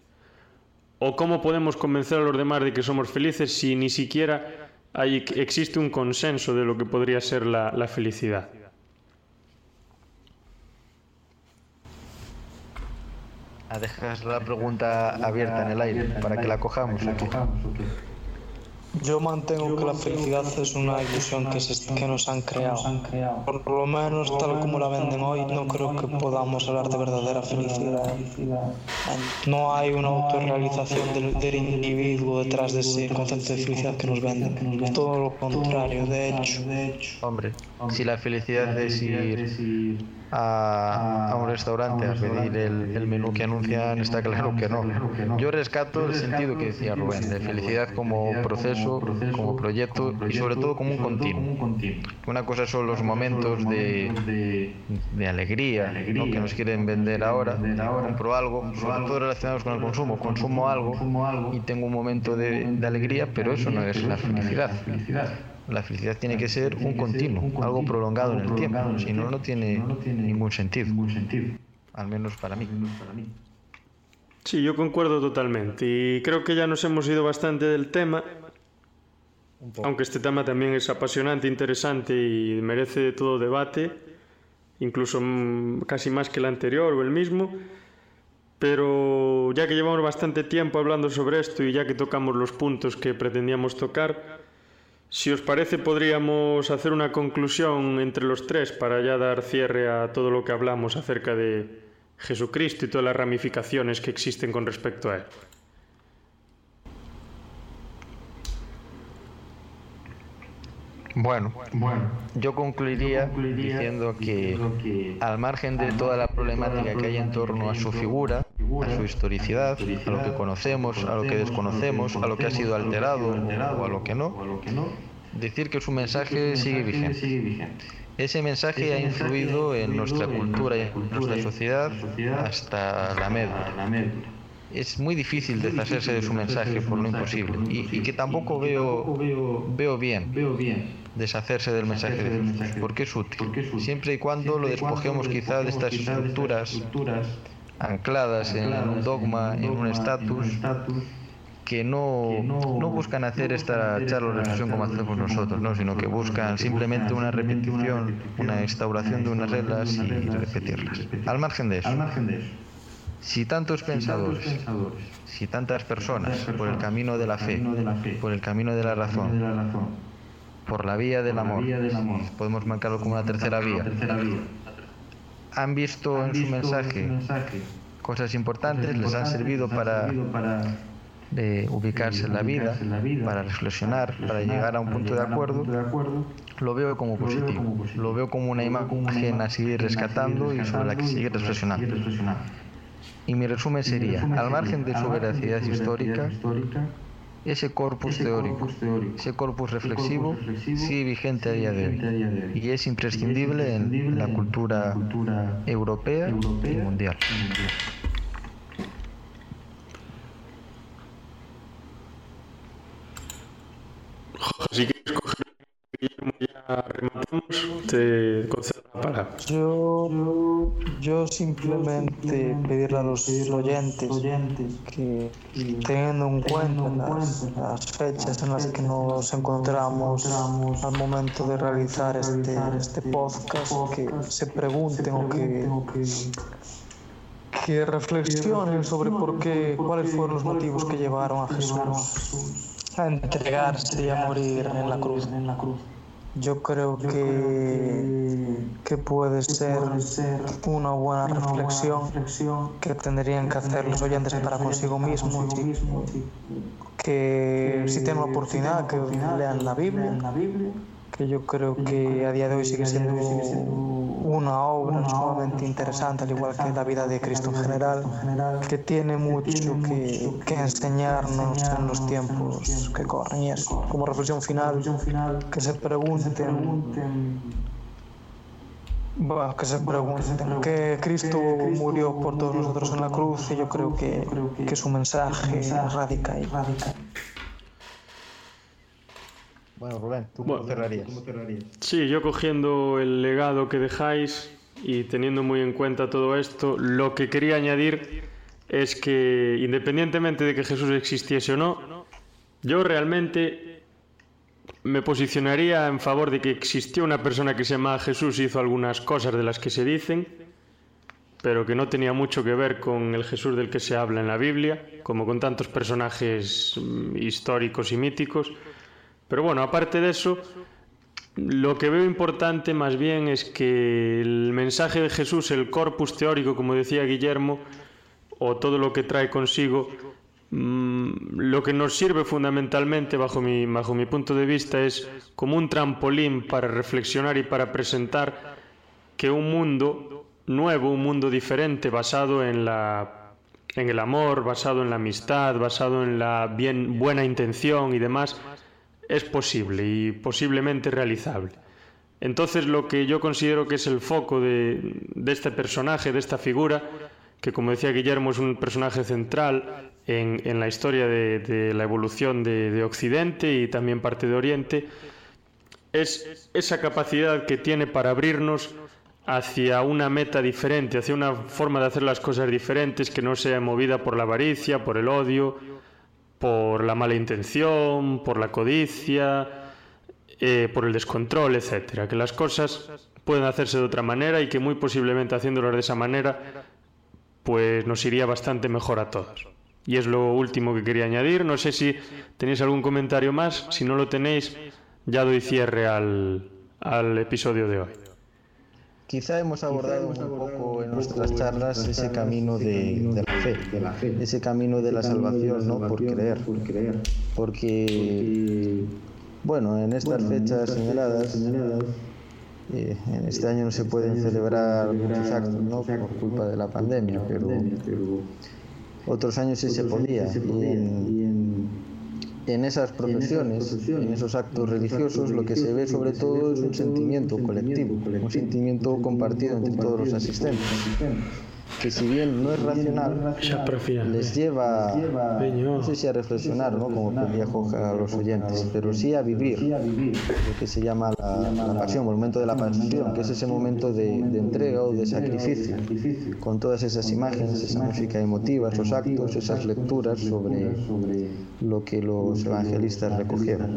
¿O cómo podemos convencer a los demás de que somos felices si ni siquiera hay, existe un consenso de lo que podría ser la, la felicidad? A dejar la pregunta abierta en el aire para que la cojamos. Yo mantengo que la felicidad es una ilusión que, se, que nos han creado. Por lo menos, tal como la venden hoy, no creo que podamos hablar de verdadera felicidad. No hay una autorrealización del, del individuo detrás de ese concepto de felicidad que nos venden. Es todo lo contrario, de hecho. Hombre, si la felicidad es ir a, a un restaurante a pedir el, el, menú que anuncian, está claro que no. Yo rescato el sentido que decía Rubén, de felicidad como proceso, como proyecto y sobre todo como un continuo. Una cosa son los momentos de, de alegría ¿no? que nos quieren vender ahora. Compro algo, sobre todo relacionados con el consumo. Consumo algo y tengo un momento de, de alegría, pero eso no es la felicidad. La felicidad tiene que ser un continuo, algo prolongado en el tiempo, si no, no tiene ningún sentido. Al menos para mí. Sí, yo concuerdo totalmente y creo que ya nos hemos ido bastante del tema, aunque este tema también es apasionante, interesante y merece todo debate, incluso casi más que el anterior o el mismo. Pero ya que llevamos bastante tiempo hablando sobre esto y ya que tocamos los puntos que pretendíamos tocar, si os parece, podríamos hacer una conclusión entre los tres para ya dar cierre a todo lo que hablamos acerca de Jesucristo y todas las ramificaciones que existen con respecto a él. Bueno, bueno, yo concluiría, diciendo que al margen de toda la problemática que hay en torno a su figura, a su historicidad, a lo que conocemos, a lo que desconocemos, a lo que ha sido alterado o a lo que no, decir que su mensaje sigue vigente. Ese mensaje ha influido en nuestra cultura y en nuestra sociedad hasta la médula es muy difícil deshacerse de su mensaje por lo imposible. Y, y que tampoco veo, veo bien deshacerse del mensaje de Jesús, porque es útil, siempre y cuando lo despojemos quizá de estas estructuras ancladas en un dogma, en un estatus que no, no buscan hacer esta charla o reflexión como hacemos nosotros, ¿no? sino que buscan simplemente una repetición, una instauración de unas reglas y repetirlas. Al margen de eso, si tantos pensadores, si tantas personas, por el camino de la fe, por el camino de la razón, por la vía del amor, podemos marcarlo como una tercera vía, han visto en su mensaje cosas importantes, les han servido para de ubicarse en la vida, para reflexionar, para llegar a un punto de acuerdo, lo veo como positivo, lo veo como una imagen a seguir rescatando y sobre la que seguir reflexionando. Y mi resumen sería, al margen de su veracidad histórica, ese corpus teórico, ese corpus reflexivo sigue vigente a día de hoy y es imprescindible en la cultura europea y mundial. Si quieres coger ya rematamos. despedimos, te palabra. Yo, yo simplemente pedirle a los oyentes que teniendo en cuenta las, las fechas en las que nos encontramos al momento de realizar este, este podcast, que se pregunten o que que reflexionen sobre por qué, cuáles fueron los motivos que llevaron a Jesús a entregarse y a morir en la cruz. Yo creo que, que puede ser una buena reflexión que tendrían que hacer los oyentes para consigo mismos. Que si tienen la oportunidad, que lean la Biblia que yo creo que a día de hoy sigue siendo una obra sumamente interesante, al igual que la vida de Cristo en general, que tiene mucho que, que enseñarnos en los tiempos que corren. Y eso, como reflexión final, que se pregunten bueno, que se pregunten que Cristo murió por todos nosotros en la cruz y yo creo que, que su mensaje radica ahí. Bueno, Rubén, ¿tú cómo, cerrarías? Sí, yo cogiendo el legado que dejáis y teniendo muy en cuenta todo esto, lo que quería añadir es que independientemente de que Jesús existiese o no, yo realmente me posicionaría en favor de que existió una persona que se llamaba Jesús y hizo algunas cosas de las que se dicen, pero que no tenía mucho que ver con el Jesús del que se habla en la Biblia, como con tantos personajes mm, históricos y míticos pero bueno, aparte de eso, lo que veo importante más bien es que el mensaje de Jesús, el corpus teórico, como decía Guillermo, o todo lo que trae consigo, mm, lo que nos sirve fundamentalmente, bajo mi, punto de vista, es como un trampolín para reflexionar y para presentar que un mundo nuevo, un mundo diferente, basado en la en el amor, basado en la amistad, basado en la buena intención y demás, es posible y posiblemente realizable. Entonces lo que yo considero que es el foco de, este personaje, de esta figura, que como decía Guillermo es un personaje central en, la historia de, la evolución de, Occidente y también parte de Oriente, es esa capacidad que tiene para abrirnos hacia una meta diferente, hacia una forma de hacer las cosas diferentes que no sea movida por la avaricia, por el odio, por la mala intención, por la codicia, eh, por el descontrol, etcétera. Que las cosas pueden hacerse de otra manera y que muy posiblemente haciéndolas de esa manera, pues nos iría bastante mejor a todos. Y es lo último que quería añadir. No sé si tenéis algún comentario más. Si no lo tenéis, ya doy cierre al, al episodio de hoy. Quizá hemos abordado un poco en nuestras charlas ese camino de, la fe, ese camino de la salvación, ¿no? Por creer. Porque, bueno, en estas fechas señaladas, eh, en este año no se pueden celebrar muchos actos, ¿no? Por culpa de la pandemia, pero otros años sí se podía. Y en, en esas profesiones, en esos actos religiosos, lo que se ve sobre todo es un sentimiento colectivo, un sentimiento compartido entre todos los asistentes que si bien no es racional, les lleva, no sé si a reflexionar, ¿no? como pedía a los oyentes, pero sí a vivir lo que se llama la, pasión, el momento de la pasión, que es ese momento de, entrega o de sacrificio, con todas esas imágenes, esa música emotiva, esos actos, esas lecturas sobre lo que los evangelistas recogieron.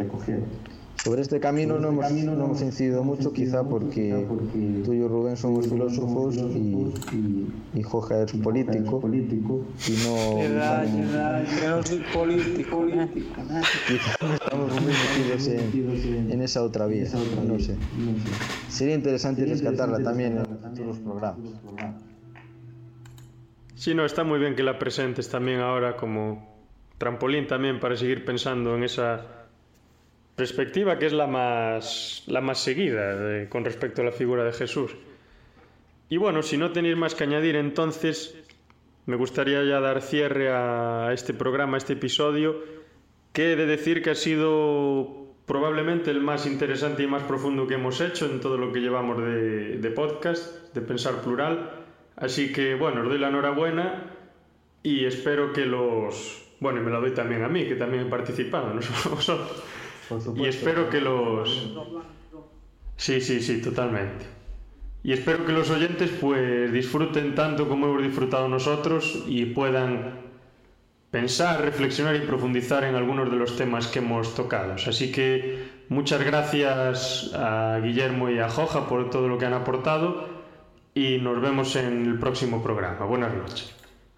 Sobre este camino no hemos, no hemos incidido mucho, quizá porque tú y yo, Rubén, somos filósofos y, y Joja es político. Y no. no soy político. Quizá no estamos muy metidos en, en esa otra vía. No sé. Sería interesante rescatarla también en futuros programas. Sí, no, está muy bien que la presentes también ahora como trampolín también para seguir pensando en esa perspectiva que es la más, la más seguida con respecto a la figura de Jesús. Y bueno, si no tenéis más que añadir, entonces me gustaría ya dar cierre a este programa, a este episodio, que he de decir que ha sido probablemente el más interesante y más profundo que hemos hecho en todo lo que llevamos de, podcast, de pensar plural. Así que bueno, os doy la enhorabuena y espero que los... Bueno, y me la doy también a mí, que también he participado, no solo y espero que los Sí, sí, sí, totalmente. Y espero que los oyentes pues disfruten tanto como hemos disfrutado nosotros y puedan pensar, reflexionar y profundizar en algunos de los temas que hemos tocado. Así que muchas gracias a Guillermo y a Joja por todo lo que han aportado y nos vemos en el próximo programa. Buenas noches.